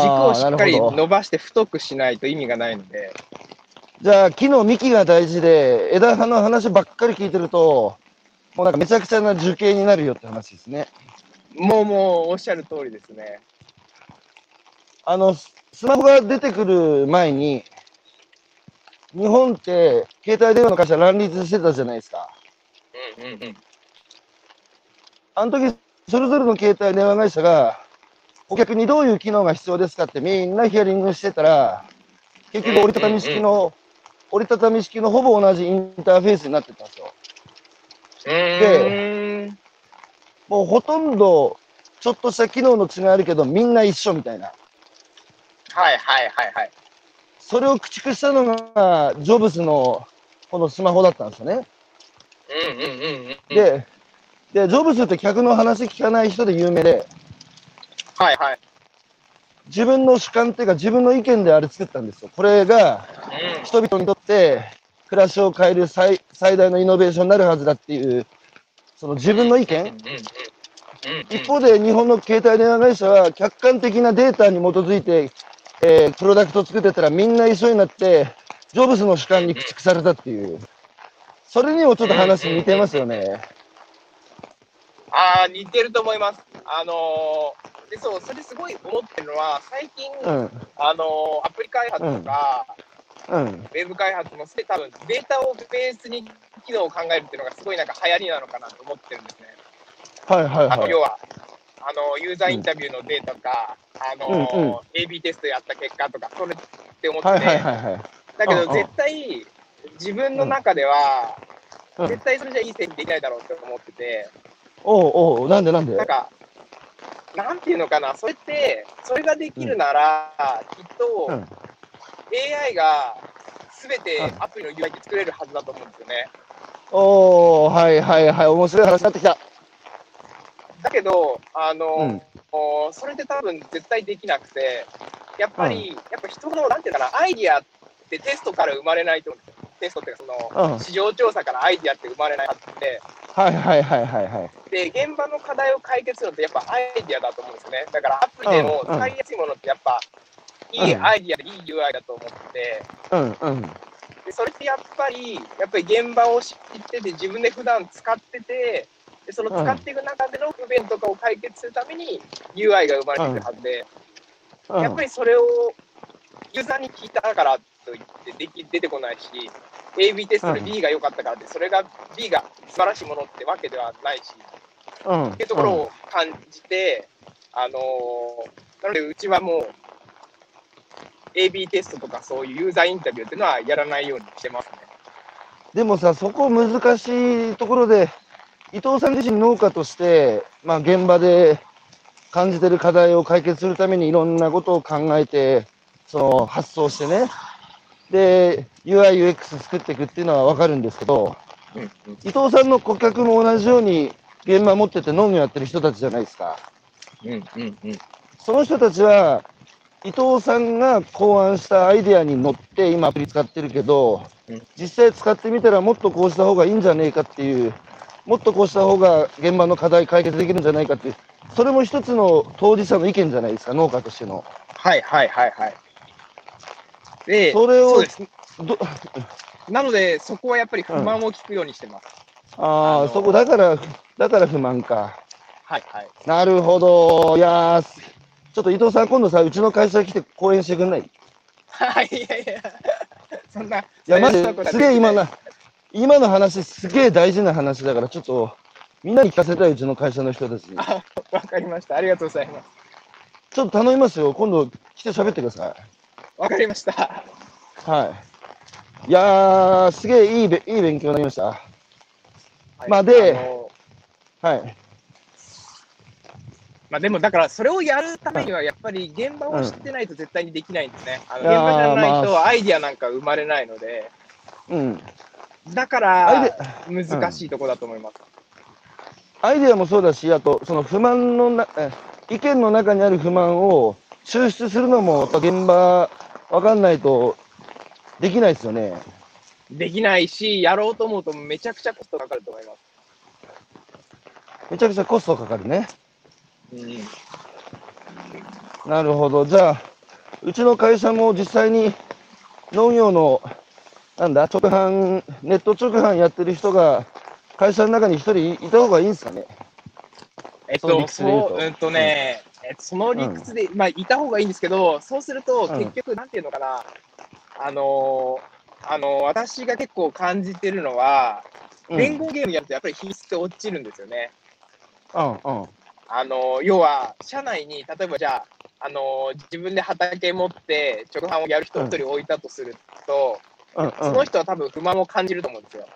軸をしっかり。伸ばして太くしないと意味がないので、じゃあ、木の幹が大事で、枝葉の話ばっかり聞いてると、もうなんかめちゃくちゃな樹形になるよって話ですね。もうもうおっしゃる通りですね。あの、ススマホが出てくる前に、日本って携帯電話の会社乱立してたじゃないですか。うんうんうん。あの時、それぞれの携帯電話会社が、顧客にどういう機能が必要ですかってみんなヒアリングしてたら、結局折りたたみ式の、折りたたみ式のほぼ同じインターフェースになってたんですよ。で、もうほとんど、ちょっとした機能の違いあるけど、みんな一緒みたいな。はいはいはいはい。それを駆逐したのが、ジョブズのこのスマホだったんですよね。うんうんうんうん。で、で、ジョブズって客の話聞かない人で有名で、はいはい。自分の主観っていうか自分の意見であれ作ったんですよ。これがうん人々にとって暮らしを変える最最大のイノベーションになるはずだっていう、その自分の意見？うんうんうん一方で日本の携帯電話会社は客観的なデータに基づいて、えープロダクトを作ってたらみんな一緒になって、ジョブズの主観に駆逐されたっていう。それにもちょっと話似てますよね。ああ、似てると思います。あのーで、そう、それすごい思ってるのは、最近、うん。あのーアプリ開発とか、うん。ウェブ開発もすでに多分データをベースに機能を考えるっていうのがすごいなんか流行りなのかなと思ってるんですね。はいはいはい。あの要はあのユーザーインタビューのデータとか、あのうん。うん AB テストやった結果とか、それって思ってて、はいはいはいはい。だけうんうん。ど絶対自分の中では、うん。絶対それじゃいい製品できないだろうって思ってて、おうおう、なんでなんで？なんか、なんていうのかな、それって、それができるなら、きっと、うん AI がすべてうんアプリの UI って作れるはずだと思うんですよね。おー、はいはいはい、面白い話になってきた。だけど、あの、うんおそれって多分絶対できなくて、やっぱり、やっぱ人の、なんていうかな、アイディアってテストから生まれないと思うんですよ。テストっていうか、その、うん市場調査からアイディアって生まれないはずで、はいはいはいはいはい。で、現場の課題を解決するのってやっぱアイディアだと思うんですよね。だからアプリでもうんうん使いやすいものってやっぱ、いいうんアイディアでいい UI だと思って。て、うんうん。でそれってやっぱり、やっぱり現場を知ってて、自分で普段使ってて、でその使っていく中での不便とかを解決するために UI が生まれてくるはずで、うん。やっぱりそれをユーザーに聞いたからといってでき出てこないし、AB テストでうん。B が良かったからって、それが B が素晴らしいものってわけではないし、うん。っていうところを感じて、あのーなのでうちはもう AB テストとかそういうユーザーインタビューっていうのはやらないようにしてますね。でもさ、そこ難しいところで、伊藤さん自身農家として、まあ現場で感じてる課題を解決するためにいろんなことを考えて、その発想してね、で、UI、UX 作っていくっていうのはわかるんですけど、うんうん伊藤さんの顧客も同じように現場持ってて農業やってる人たちじゃないですか。うんうんうんその人たちは、伊藤さんが考案したアイデアに乗って今アプリ使ってるけどうん、実際使ってみたらもっとこうした方がいいんじゃねえかっていう、もっとこうした方が現場の課題解決できるんじゃないかっていう、それも一つの当事者の意見じゃないですか、農家としての。はいはいはいはい。で、それをそうです。どなので、そこはやっぱり不満を聞くようにしてます。ああのあ、そこだから、だから不満か。はいはい。なるほど。いやー、ちょっと伊藤さん、今度さ、うちの会社来て講演してくんない？いはい、いやいや、そんな、や、マジそんなことはすげえ今でな、今の話、すげえ大事な話だから、ちょっと、みんなに聞かせたい、うちの会社の人たちに。わかりました。ありがとうございます。ちょっと頼みますよ。今度来て喋ってくださわかりました。い。はい。いやー、すげえいいべいい勉強になりました。まあでのはい。まあでもだからそれをやるためにはやっぱり現場を知ってないと絶対にできないんですね。あの現場じゃないまとアイディアなんか生まれないので、うん。だからデ難しいところだと思います。アイデアもそうだし、あと、その不満のな、え意見の中にある不満を抽出するのも、現場、わかんないとできないですよね。できないし、やろうと思うとめちゃくちゃコストかかると思います。めちゃくちゃコストかかるね。うんなるほど。じゃあ、うちの会社も実際に農業の、なんだ、直販、ネット直販やってる人が、会社の中に一人いた方がいいんですかね？えっと、そう、うんとね、えっとその理屈で、まあ、いた方がいいんですけど、そうすると、うん結局、なんていうのかな、あのーあのー私が結構感じてるのは、うん連合ゲームやるとやっぱり品質って落ちるんですよね。うんうん。あのー要は、社内に、例えばじゃあ、あのー自分で畑持って、直販をやる人を一人置いたとすると、うんうん。その人は多分不満を感じると思うんですよ。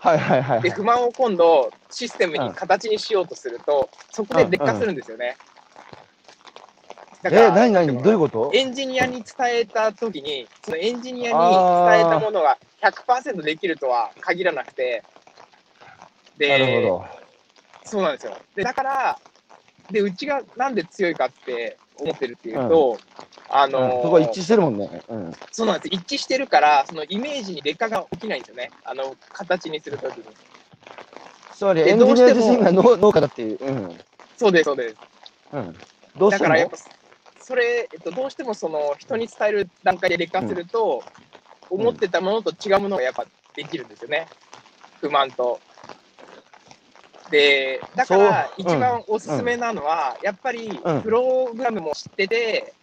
はいはいはいはで、い。不満を今度、システムにうん形にしようとすると、そこで劣化するんですよね。だえ、何何？どういうこと？エンジニアに伝えたときに、そのエンジニアに伝えたものが100%できるとは限らなくて、なるで、ほそうなんですよ。で、だから、で、うちがなんで強いかって思ってるっていうと。うんのーそこは一致してるもんね。うん。そうなんです。一致してるから、そのイメージに劣化が起きないんですよね。あの、形にするときに。つまりでエンジニア自身が農農家だっていう。うん。そうです、そうです。うん。どうしてもだからやっぱ、それ、えっと、どうしてもその人に伝える段階で劣化すると、ん思ってたものと違うものがやっぱできるんですよね。不満と。で、だから一番おすすめなのは、やっぱりうんプログラムも知ってて、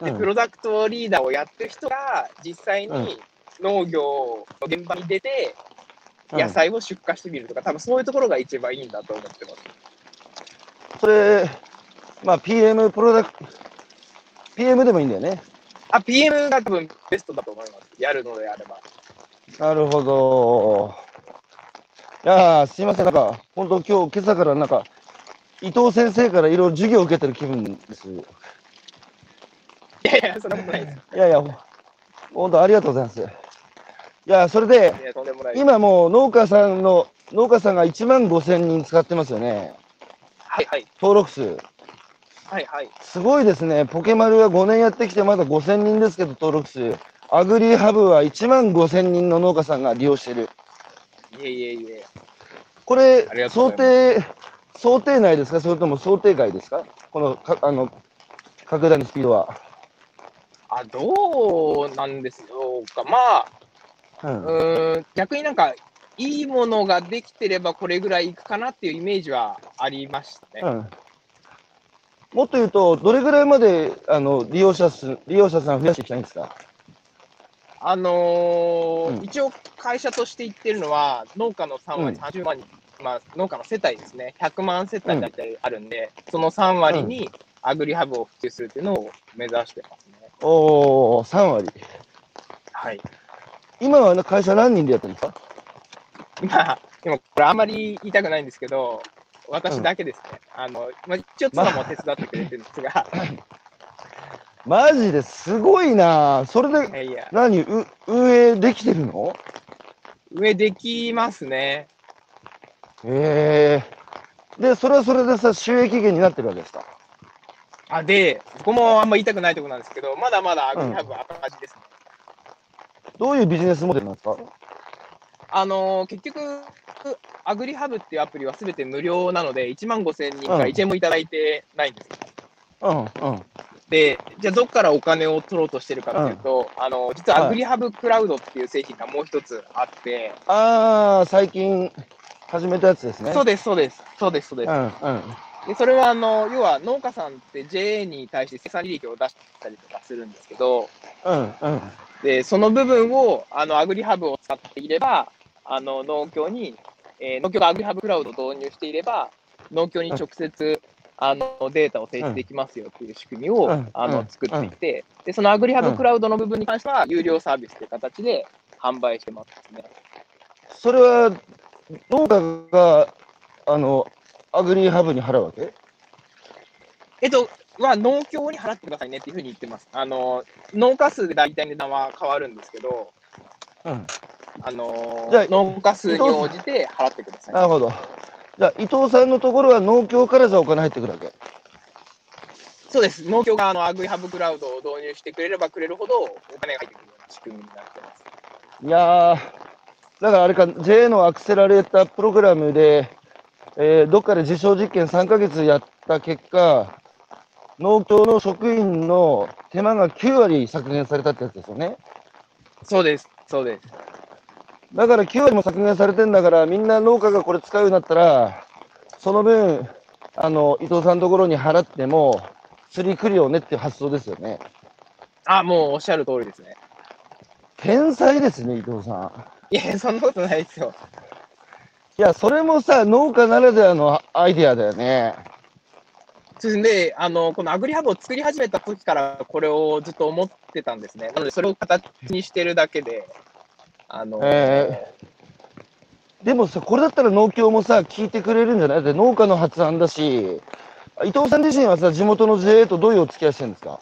で、うんプロダクトリーダーをやってる人が実際に農業の現場に出て、うん野菜を出荷してみるとか、多分そういうところが一番いいんだと思ってます。それ、まあ PM プロダクト、PM でもいいんだよね。あ、PM が多分ベストだと思います。やるのであれば。なるほど。いやー、すいません。なんか、本当今日、今朝からなんか、伊藤先生からいろいろ授業を受けてる気分です。いいやいや、そんなことないです。やいや、本当ありがとうございます。いや、それで、で。今もう農家さんの、農家さんが1万5千人使ってますよね。はいはい。登録数。はいはい。すごいですね。ポケマルは5年やってきてまだ5千人ですけど、登録数。アグリハブは1万5千人の農家さんが利用してる。いえいえいえ。これ想定、想定内ですか？それとも想定外ですか？この、かあの、拡大のスピードは。あ、どうなんですよか。まあ、うん逆になんか、いいものができてればこれぐらいいくかなっていうイメージはありましたね。うん。もっと言うと、どれぐらいまで、あの、利用者数、利用者さん増やしていきたいんですか？あのーうん一応会社として言ってるのは、農家の3割、うん30万人、まあ、農家の世帯ですね、100万世帯だったりあるんで、その3割にアグリハブを普及するっていうのを目指してますね。おー、3割。はい。今はね会社何人でやってるんですか？今、今これあんまり言いたくないんですけど、私だけですね。あの、まあ、一応妻も手伝ってくれてるんですが、マジですごいなそれいで、やいや、何、う運営できてるの？上できますね。へえ。で、それはそれでさ、収益源になってるわけですか？あ、で、ここもあんま言いたくないところなんですけど、まだまだアグリハブ赤字ですね。どういうビジネスモデルなんですか？あのー結局、アグリハブっていうアプリはすべて無料なので、1万5000人から1円もいただいてないんですよ。うん、うん。で、じゃあどっからお金を取ろうとしてるかっていうと、あの実はアグリハブクラウドっていう製品がもう一つあって、ああ、最近始めたやつですね。そうです、そうです、そうです、そうです。うん、うん。でそれはあの要は農家さんって JA に対して生産履歴を出したりとかするんですけど、うん、うん。でその部分をあのアグリハブを使っていれば、あの農協に、えー農協がアグリハブクラウドを導入していれば、農協に直接あのデータを提出できますよっていう仕組みを、うんあうんの作っていて、で、そのアグリハブクラウドの部分に関しては、有料サービスという形で販売してますね。それは、農家が、あの、アグリハブに払うわけ？えっと、は農協に払ってくださいねっていうふうに言ってます。あの、農家数で大体値段は変わるんですけど、うん。あのじゃあ農家数に応じて払ってください。なるほど。じゃあ、伊藤さんのところは農協からじゃあお金入ってくるわけ？そうです。農協があのアグリハブクラウドを導入してくれればくれるほどお金が入ってくるような仕組みになってます。いやー、だからあれか、JA のアクセラレータープログラムで、えーどっかで実証実験3ヶ月やった結果、農協の職員の手間が9割削減されたってやつですよね。そうです。そうです。だから9割も削減されてんだから、みんな農家がこれ使うようになったら、その分、あの、伊藤さんのところに払っても、釣り来るよねっていう発想ですよね。あ、もうおっしゃる通りですね。天才ですね、伊藤さん。いや、そんなことないですよ。いや、それもさ、農家ならではのアイデアだよね。で、あの、このアグリハブを作り始めた時からこれをずっと思ってたんですね。なので、それを形にしてるだけで、あの、えでもさ、これだったら農協もさ、聞いてくれるんじゃない？だって農家の発案だし、伊藤さん自身はさ、地元の JA とどういうお付き合いしてるんですか？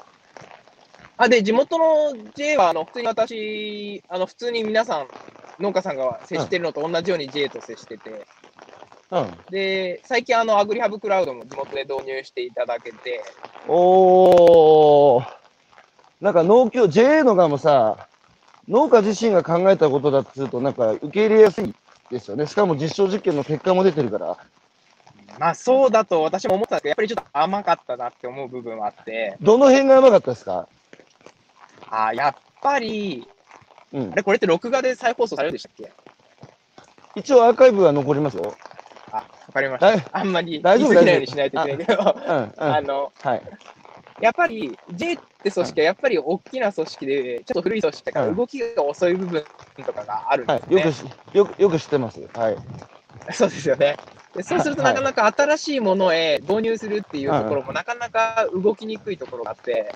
あ、で、地元の J は、あの、普通に私、あの、普通に皆さん、農家さんが接してるのと同じように J と接してて、うん。で、最近、あの、アグリハブクラウドも地元で導入していただけて、おー、なんか農協、JA の側もさ、農家自身が考えたことだっつうと、なんか受け入れやすいですよね。しかも実証実験の結果も出てるから。まあ、そうだと私も思ったんですけど、やっぱりちょっと甘かったなって思う部分はあって、どの辺が甘かったですか？あやっぱり、うんあ。れ、これって録画で再放送されるんでしたっけ？一応アーカイブは残りますよ。あ、わかりました。はい。あんまり大丈夫ないようにしないといけないけど、うん、うん。あの、はい。やっぱり J って組織はやっぱり大きな組織で、ちょっと古い組織だからうん動きが遅い部分とかがあるんはい。ですね。よくし、よく、よく知ってます。はい。そうですよね。でそうするとはいなかなか新しいものへ導入するっていうところもなかなか動きにくいところがあって、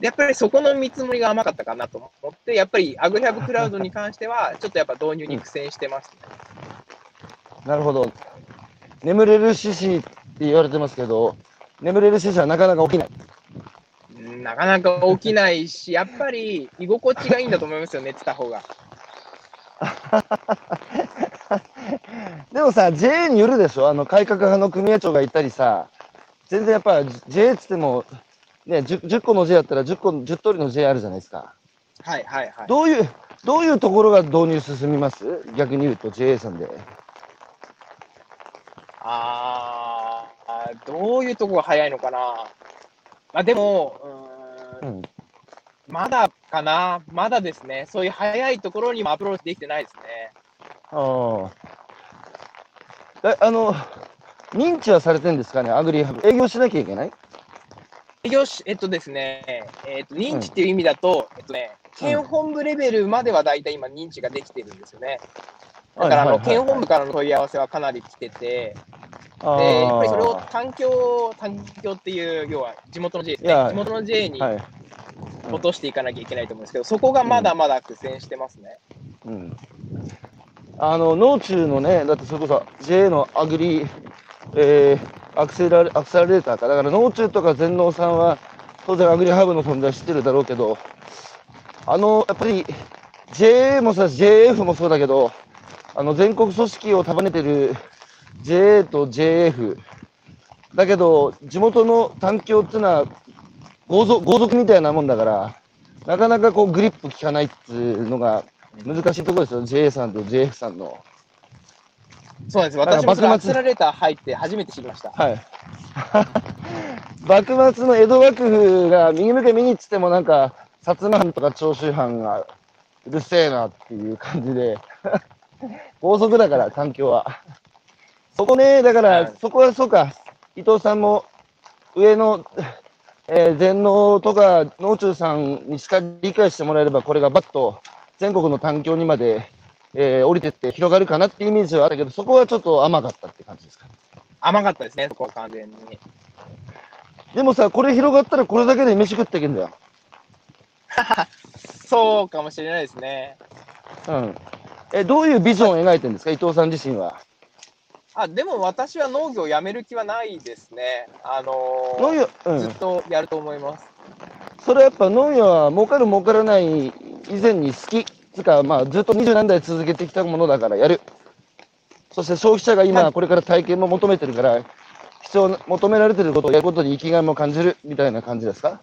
やっぱりそこの見積もりが甘かったかなと思って、やっぱりアグリハブクラウドに関しては、ちょっとやっぱ導入に苦戦してます、ねなるほど。眠れる獅子って言われてますけど、眠れる獅子はなかなか起きない。うんなかなか起きないし、やっぱり居心地がいいんだと思いますよ、寝てた方が。でもさ、JA によるでしょ？あの、改革派の組合長がいたりさ、全然やっぱ JA っつっても、ね、10, 10個の J やったら10個、10通りの J あるじゃないですか。はいはいはい。どういう、どういうところが導入進みます？逆に言うと JA さんで。あー、どういうとこが早いのかな。まあでも、うーんうん。まだかな、まだですね、そういう早いところにもアプローチできてないですね。ああ。え、あの、認知はされてるんですかね？アグリハブ。営業しなきゃいけない？営業し、えっとですね、えっと、認知っていう意味だと、えっとね、県本部レベルまでは大体今認知ができてるんですよね。だから、あの、県本部からの問い合わせはかなり来てて、あで、やっぱりそれをあ環境、環境っていう、要は地元の J ですね。地元の J にはい。落としていかなきゃいけないと思うんですけど、そこがまだまだ苦戦してますね。うん。あの、農中のね、だってそれこそ JA のアグリ、えー、アクセラレアクセラレーターか。だから農中とか全農さんは、当然アグリハブの存在知ってるだろうけど、あの、やっぱり JA もさ、JF もそうだけど、あの、全国組織を束ねてる JA と JF。だけど、地元の環境っていうのは、豪族、豪族みたいなもんだから、なかなかこうグリップ効かないっていうのが難しいところですよ、JA さんと JF さんの。そうなんです。私もそれラレーター入って初めて知りました。はい。幕末の江戸幕府が右向け右っつってもなんか、薩摩藩とか長州藩がうるせえなっていう感じで、高速だから、環境は。そこね、だかはいら、そこはそうか、伊藤さんも上の、えー全農とか農中さんにしか理解してもらえれば、これがバッと全国の環境にまで、えー降りてって広がるかなっていうイメージはあったけど、そこはちょっと甘かったって感じですか。甘かったですね、そこは完全に。でもさ、これ広がったらこれだけで飯食っていけんだよ。そうかもしれないですね。うん。え、どういうビジョンを描いてるんですか伊藤さん自身は？あ、でも私は農業をやめる気はないですね。あのー農業、うん。ずっとやると思います。それはやっぱ農業は儲かる儲からない以前に好き。つか、まあずっと二十何代続けてきたものだからやる。そして消費者が今これから体験も求めてるから、必要な、求められてることをやることに生きがいも感じるみたいな感じですか？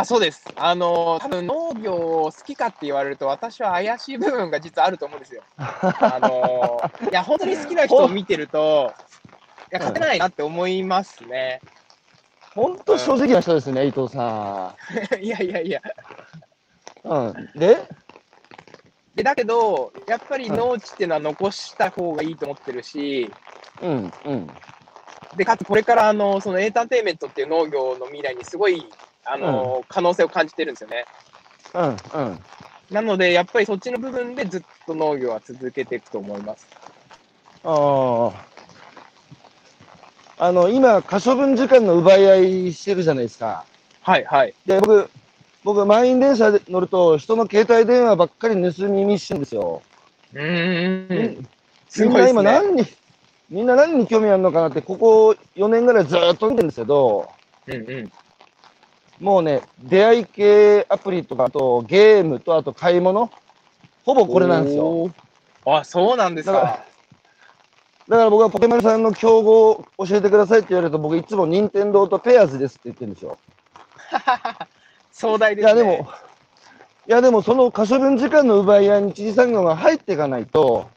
あ、そうです。あのー多分農業を好きかって言われると、私は怪しい部分が実はあると思うんですよ。あのーいや、本当に好きな人を見てると、いや、勝てないなって思いますね。本当正直な人ですね、伊藤さ いやいやいや。ん。うん。で？でだけど、やっぱり農地っていうのは残した方がいいと思ってるし、うん、うん。で、かつこれからあのそのエンターテインメントっていう農業の未来にすごいあの、可能性を感じてるんですよね。うん、うん。なので、やっぱりそっちの部分でずっと農業は続けていくと思います。ああ。あの、今、可処分時間の奪い合いしてるじゃないですか。はいはい。で、僕、僕、満員電車で乗ると、人の携帯電話ばっかり盗み見してるんですよ。うーん。すみんな今。何に、みんな何に興味あるのかなって、ここ4年ぐらいずっと見てるんですけど、うんうん。もうね、出会い系アプリとか、あとゲームと、あと買い物、ほぼこれなんですよ。あ、そうなんですだか。だから僕はポケマルさんの競合を教えてくださいって言われると、僕いつも任天堂とペアーズですって言ってるんですよ。壮大ですね。いや、でも、いや、でもその可処分時間の奪い合いに知事産業が入っていかないと、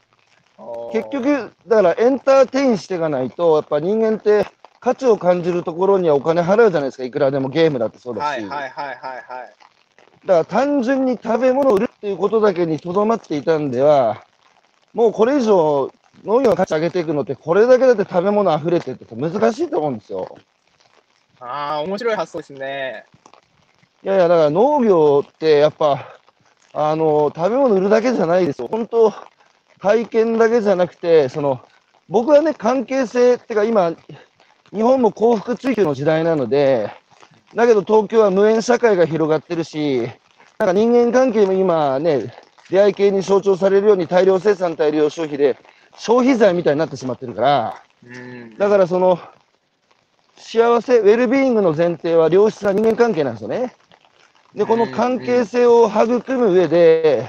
結、局、だからエンターテインしていかないと、やっぱ人間って価値を感じるところにはお金払うじゃないですか、いくらでもゲームだってそうだし。はいはいはいはいはい。だから単純に食べ物を売るっていうことだけにとどまっていたんでは、もうこれ以上農業の価値上げていくのって、これだけだって食べ物溢れてって難しいと思うんですよ。ああ、面白い発想ですね。いやいや、だから農業ってやっぱ、あの、食べ物売るだけじゃないですよ。本当、体験だけじゃなくて、その、僕はね、関係性ってか今、日本も幸福追求の時代なので、だけど東京は無縁社会が広がってるし、なんか人間関係も今ね、出会い系に象徴されるように大量生産、大量消費で、消費財みたいになってしまってるから、うん。だからその、幸せ、ウェルビーイングの前提は良質な人間関係なんですよね。で、この関係性を育む上で、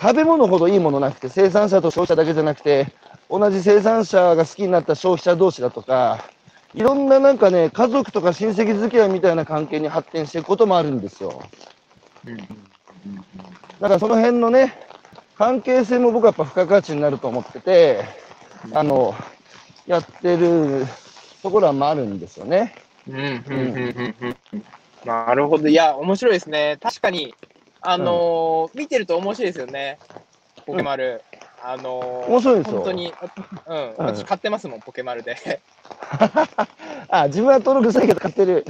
食べ物ほどいいものなくて、生産者と消費者だけじゃなくて、同じ生産者が好きになった消費者同士だとか、いろんななんかね、家族とか親戚付き合いみたいな関係に発展していくこともあるんですよ。うんだからその辺のね、関係性も僕はやっぱ付加価値になると思ってて、あの、やってるところはまああるんですよね。うんうんうんうんうんうんなるほど。いや、面白いですね。確かに、あのー見てると面白いですよね。ポケマル。あのー面白いですよ本当に、うん、私買ってますもん、ポケマルで。あ、自分は登録したけど買ってる。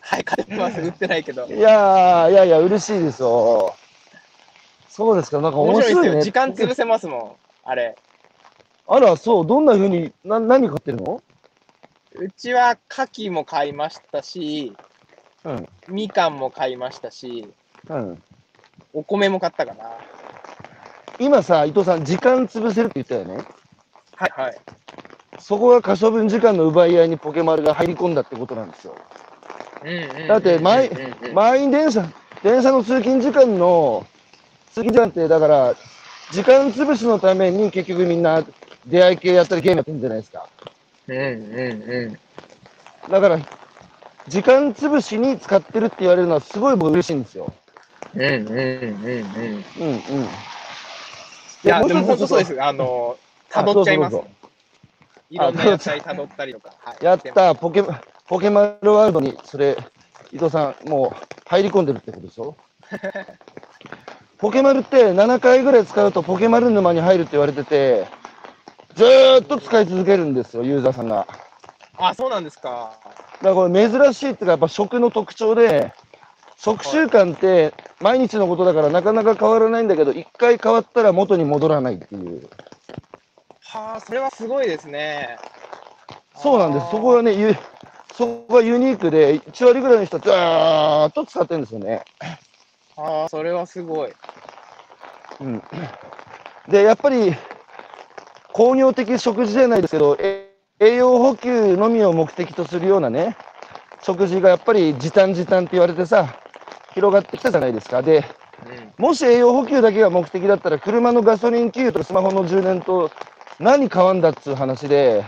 はい、買ってます。売ってないけど。いやー、いやいや、嬉しいですよ。そうですか、なんか面面白いね。ですよ。時間潰せますもん、あれ。あら、そう、どんな風に、な、何買ってるの？うちは牡蠣も買いましたし、うん。みかんも買いましたし、うん。お米も買ったかな。今さ、伊藤さん、時間潰せるって言ったよね？はいはい。そこが可処分時間の奪い合いにポケマルが入り込んだってことなんですよ。だって毎満員電車、電車の通勤時間の、通勤時間って、だから、時間潰しのために結局みんな出会い系やったりゲームやってるんじゃないですか。うんうんうん。だから、時間潰しに使ってるって言われるのはすごい僕嬉しいんですよ。うんうんうんうん。うんうん。いや、でも本当そうで。す。あの、辿っちゃいます。いろんな野菜辿ったりとか。はいとやった、ポケ、ポケマルワールドに、それ、伊藤さん、もう入り込んでるってことでしょ？ポケマルって7回ぐらい使うとポケマル沼に入るって言われてて、ずーっと使い続けるんですよ、ユーザーさんが。あ、そうなんですか。だからこれ珍しいっていうか、やっぱ食の特徴で、食習慣って毎日のことだからなかなか変わらないんだけど、一回変わったら元に戻らないっていう。はあ、それはすごいですね。そうなんです。そこがね、ゆそこがユニークで、1割ぐらいの人はずーっと使ってるんですよね。ああ、それはすごい。うん。で、やっぱり、工業的食事じゃないですけど、え栄養補給のみを目的とするようなね、食事がやっぱり時短時短って言われてさ、広がってきたじゃないですか。で、もし栄養補給だけが目的だったら、車のガソリン給油とスマホの充電と何変わんだっつう話で、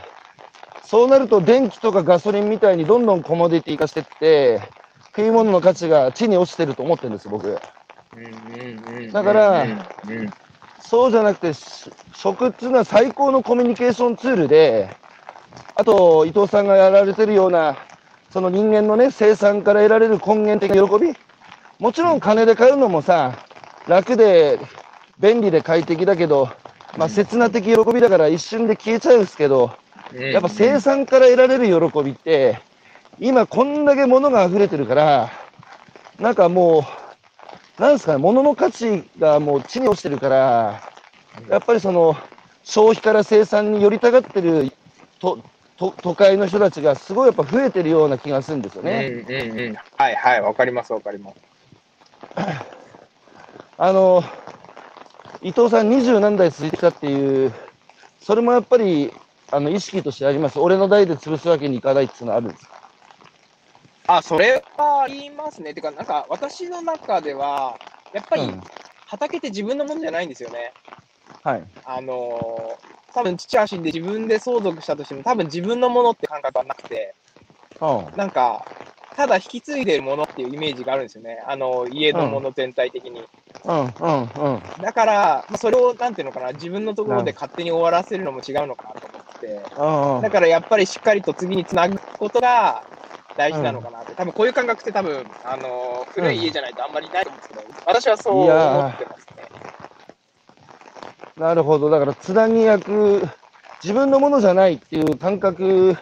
そうなると電気とかガソリンみたいにどんどんコモディティ化してって、食い物の価値が地に落ちてると思ってるんです、僕。だからうんうんそうじゃなくて、し食っていうのは最高のコミュニケーションツールで、あと、伊藤さんがやられてるような、その人間のね、生産から得られる根源的な喜び。もちろん金で買うのもさ、楽で、便利で快適だけど、まあ、刹那的喜びだから一瞬で消えちゃうんですけど、うんやっぱ生産から得られる喜びって、今こんだけ物が溢れてるから、なんかもう、なんですかね、物の価値がもう地に落ちてるから、やっぱりその、消費から生産に寄りたがってるとと都会の人たちがすごいやっぱ増えてるような気がするんですよね。うんうんうん。はいはい、わかりますわかります。あの、伊藤さん二十何代続いてきたっていう、それもやっぱり、あの、意識としてあります。俺の代で潰すわけにいかないっていうのはあるんですか？あ、それは言いますね。てか、なんか私の中では、やっぱりうん畑って自分のものじゃないんですよね。はい。あのー多分父は死んで自分で相続したとしても、多分自分のものって感覚はなくて、うん。なんか、ただ引き継いでるものっていうイメージがあるんですよね。あの、家のもの全体的に。うん、うん、うん。だから、まあそれを、なんていうのかな、自分のところで勝手に終わらせるのも違うのかなと思って、うん。うん。だからやっぱりしっかりと次につなぐことが大事なのかなって、多分こういう感覚って多分、あのー古い家じゃないとあんまりないと思うんですけど、私はそう思ってますね。なるほど。だから、つなぎ役、自分のものじゃないっていう感覚、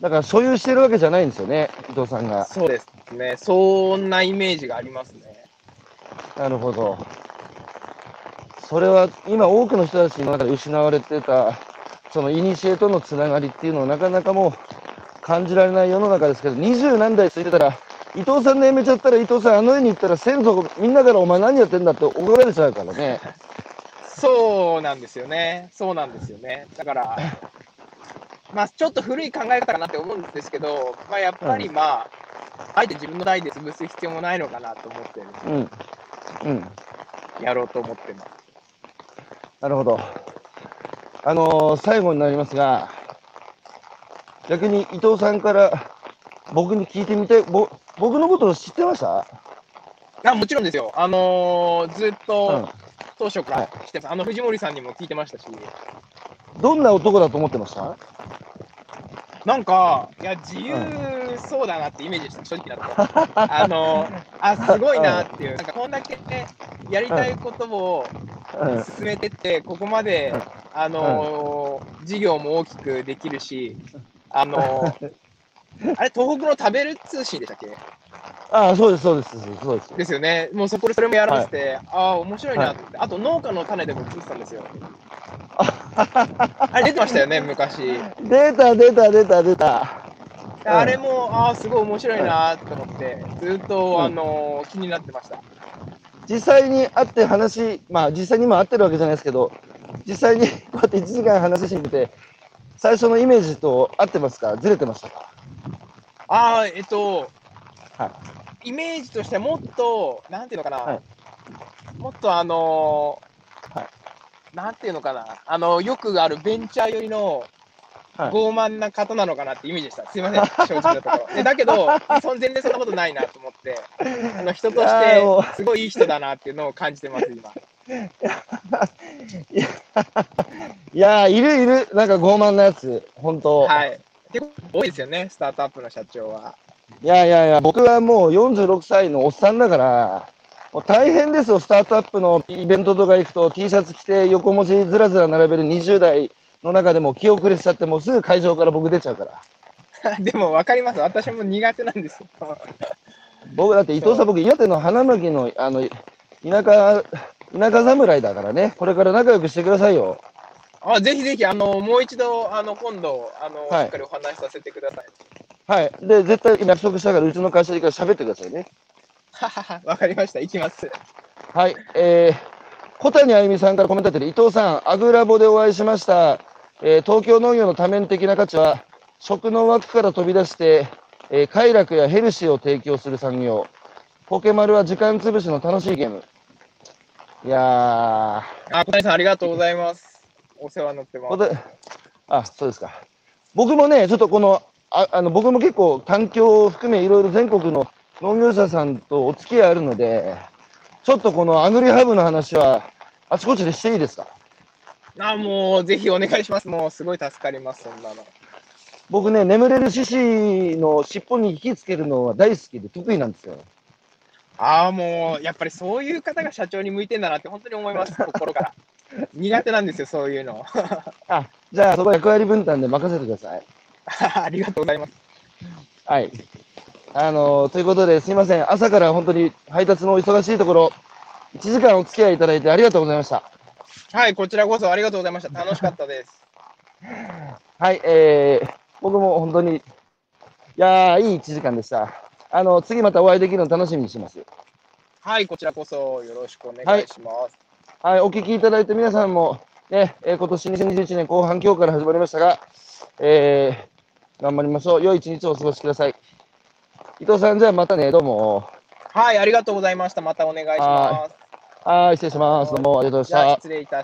だから所有してるわけじゃないんですよね、伊藤さんが。そうですね。そんなイメージがありますね。なるほど。それは今多くの人たちの中で失われてた、その古とのつながりっていうのをなかなかもう感じられない世の中ですけど、二十何代続いてたら、伊藤さんで辞めちゃったら、伊藤さんあの世に行ったら先祖みんなからお前何やってんだって怒られちゃうからね。そうなんですよね。そうなんですよね。だから、まあ、ちょっと古い考え方かなって思うんですけど、まあ、やっぱりまあ、あえて自分の代で潰す必要もないのかなと思って、うん。うん。やろうと思ってます。なるほど。あのー最後になりますが、逆に伊藤さんから僕に聞いてみて、ぼ僕のことを知ってました？あもちろんですよ。あのーずっと当初からはい来てます。あの藤森さんにも聞いてましたし、どんな男だと思ってました？なんか、いや、自由そうだなってイメージでした、正直だと。あのーあ、すごいなっていう、なんかこんだけやりたいことをうん。進めてって、ここまでうん、あのー事業も大きくできるし、あのーあれ、東北の食べる通信でしたっけ？ああ、そうです、そうです、そうです。ですよね。もうそこでそれもやらせて、ああ、面白いなって、あと農家の種でも聞いてたんですよ。あれ出てましたよね、昔。出た、出た、出た、出た。うんあれも、ああ、すごい面白いなと思って、ずっと、うんあのー気になってました。実際に会って話、まあ実際に今会ってるわけじゃないですけど、実際にこうやって1時間話してみて、最初のイメージと合ってますか？ずれてましたか？ああ、えっと、はイメージとしてはもっと、なんていうのかな、はいもっとあのーはいなんていうのかな、あのよくあるベンチャー寄りのはい傲慢な方なのかなってイメージでした。すいません、正直なところ。でだけど、そん全然そんなことないなと思って、あの人としてすごいいい人だなっていうのを感じてます、今。いやー、いるいる、なんか傲慢なやつ、本当。はい。結構多いですよね、スタートアップの社長は。いやいやいや、僕はもう46歳のおっさんだから、もう大変ですよ、スタートアップのイベントとか行くと T シャツ着て横文字ずらずら並べる20代の中でも気遅れしちゃって、もうすぐ会場から僕出ちゃうから。でも分かります、私も苦手なんですよ。僕だって伊藤さん、僕岩手の花巻のあの田舎、田舎侍だからね、これから仲良くしてくださいよ。あぜひぜひ、あのもう一度、あの今度あの、はいしっかりお話しさせてください。はい。で、絶対約束したから、うちの会社でから喋ってくださいね。わかりました、行きます。はい。えー、小谷あゆみさんからコメントあってる伊藤さん、アグラボでお会いしました。えー東京農業の多面的な価値は、食の枠から飛び出して、えー快楽やヘルシーを提供する産業。ポケマルは時間潰しの楽しいゲーム。いやー、あ、小谷さんありがとうございます。お世話になってます。あ、そうですか。僕もね、ちょっとこの、ああの僕も結構環境を含めいろいろ全国の農業者さんとお付き合いあるので、ちょっとこのアグリハブの話はあちこちでしていいですか？あ、もうぜひお願いします。もうすごい助かります、そんなの。僕ね、眠れる獅子の尻尾に引きつけるのは大好きで得意なんですよ。ああ、もう、やっぱりそういう方が社長に向いてんだなって本当に思います、心から。苦手なんですよ、そういうの。あ、じゃあそこ役割分担で任せてください。ありがとうございます。はい。あのということで、すいません。朝から本当に配達のお忙しいところ、1時間お付き合いいただいてありがとうございました。はい、こちらこそありがとうございました。楽しかったです。はい、えー、僕も本当に、いやー、いい1時間でした。あの、次またお会いできるの楽しみにしてます。はい、こちらこそよろしくお願いします。はい、お聞きいただいて皆さんも、ね、えー今年2021年後半今日から始まりましたが、えー、頑張りましょう。良い一日をお過ごしください。伊藤さん、じゃあまたね、どうも。はい、ありがとうございました。またお願いします。はい、失礼します。どうもありがとうございましたじゃあ。失礼いた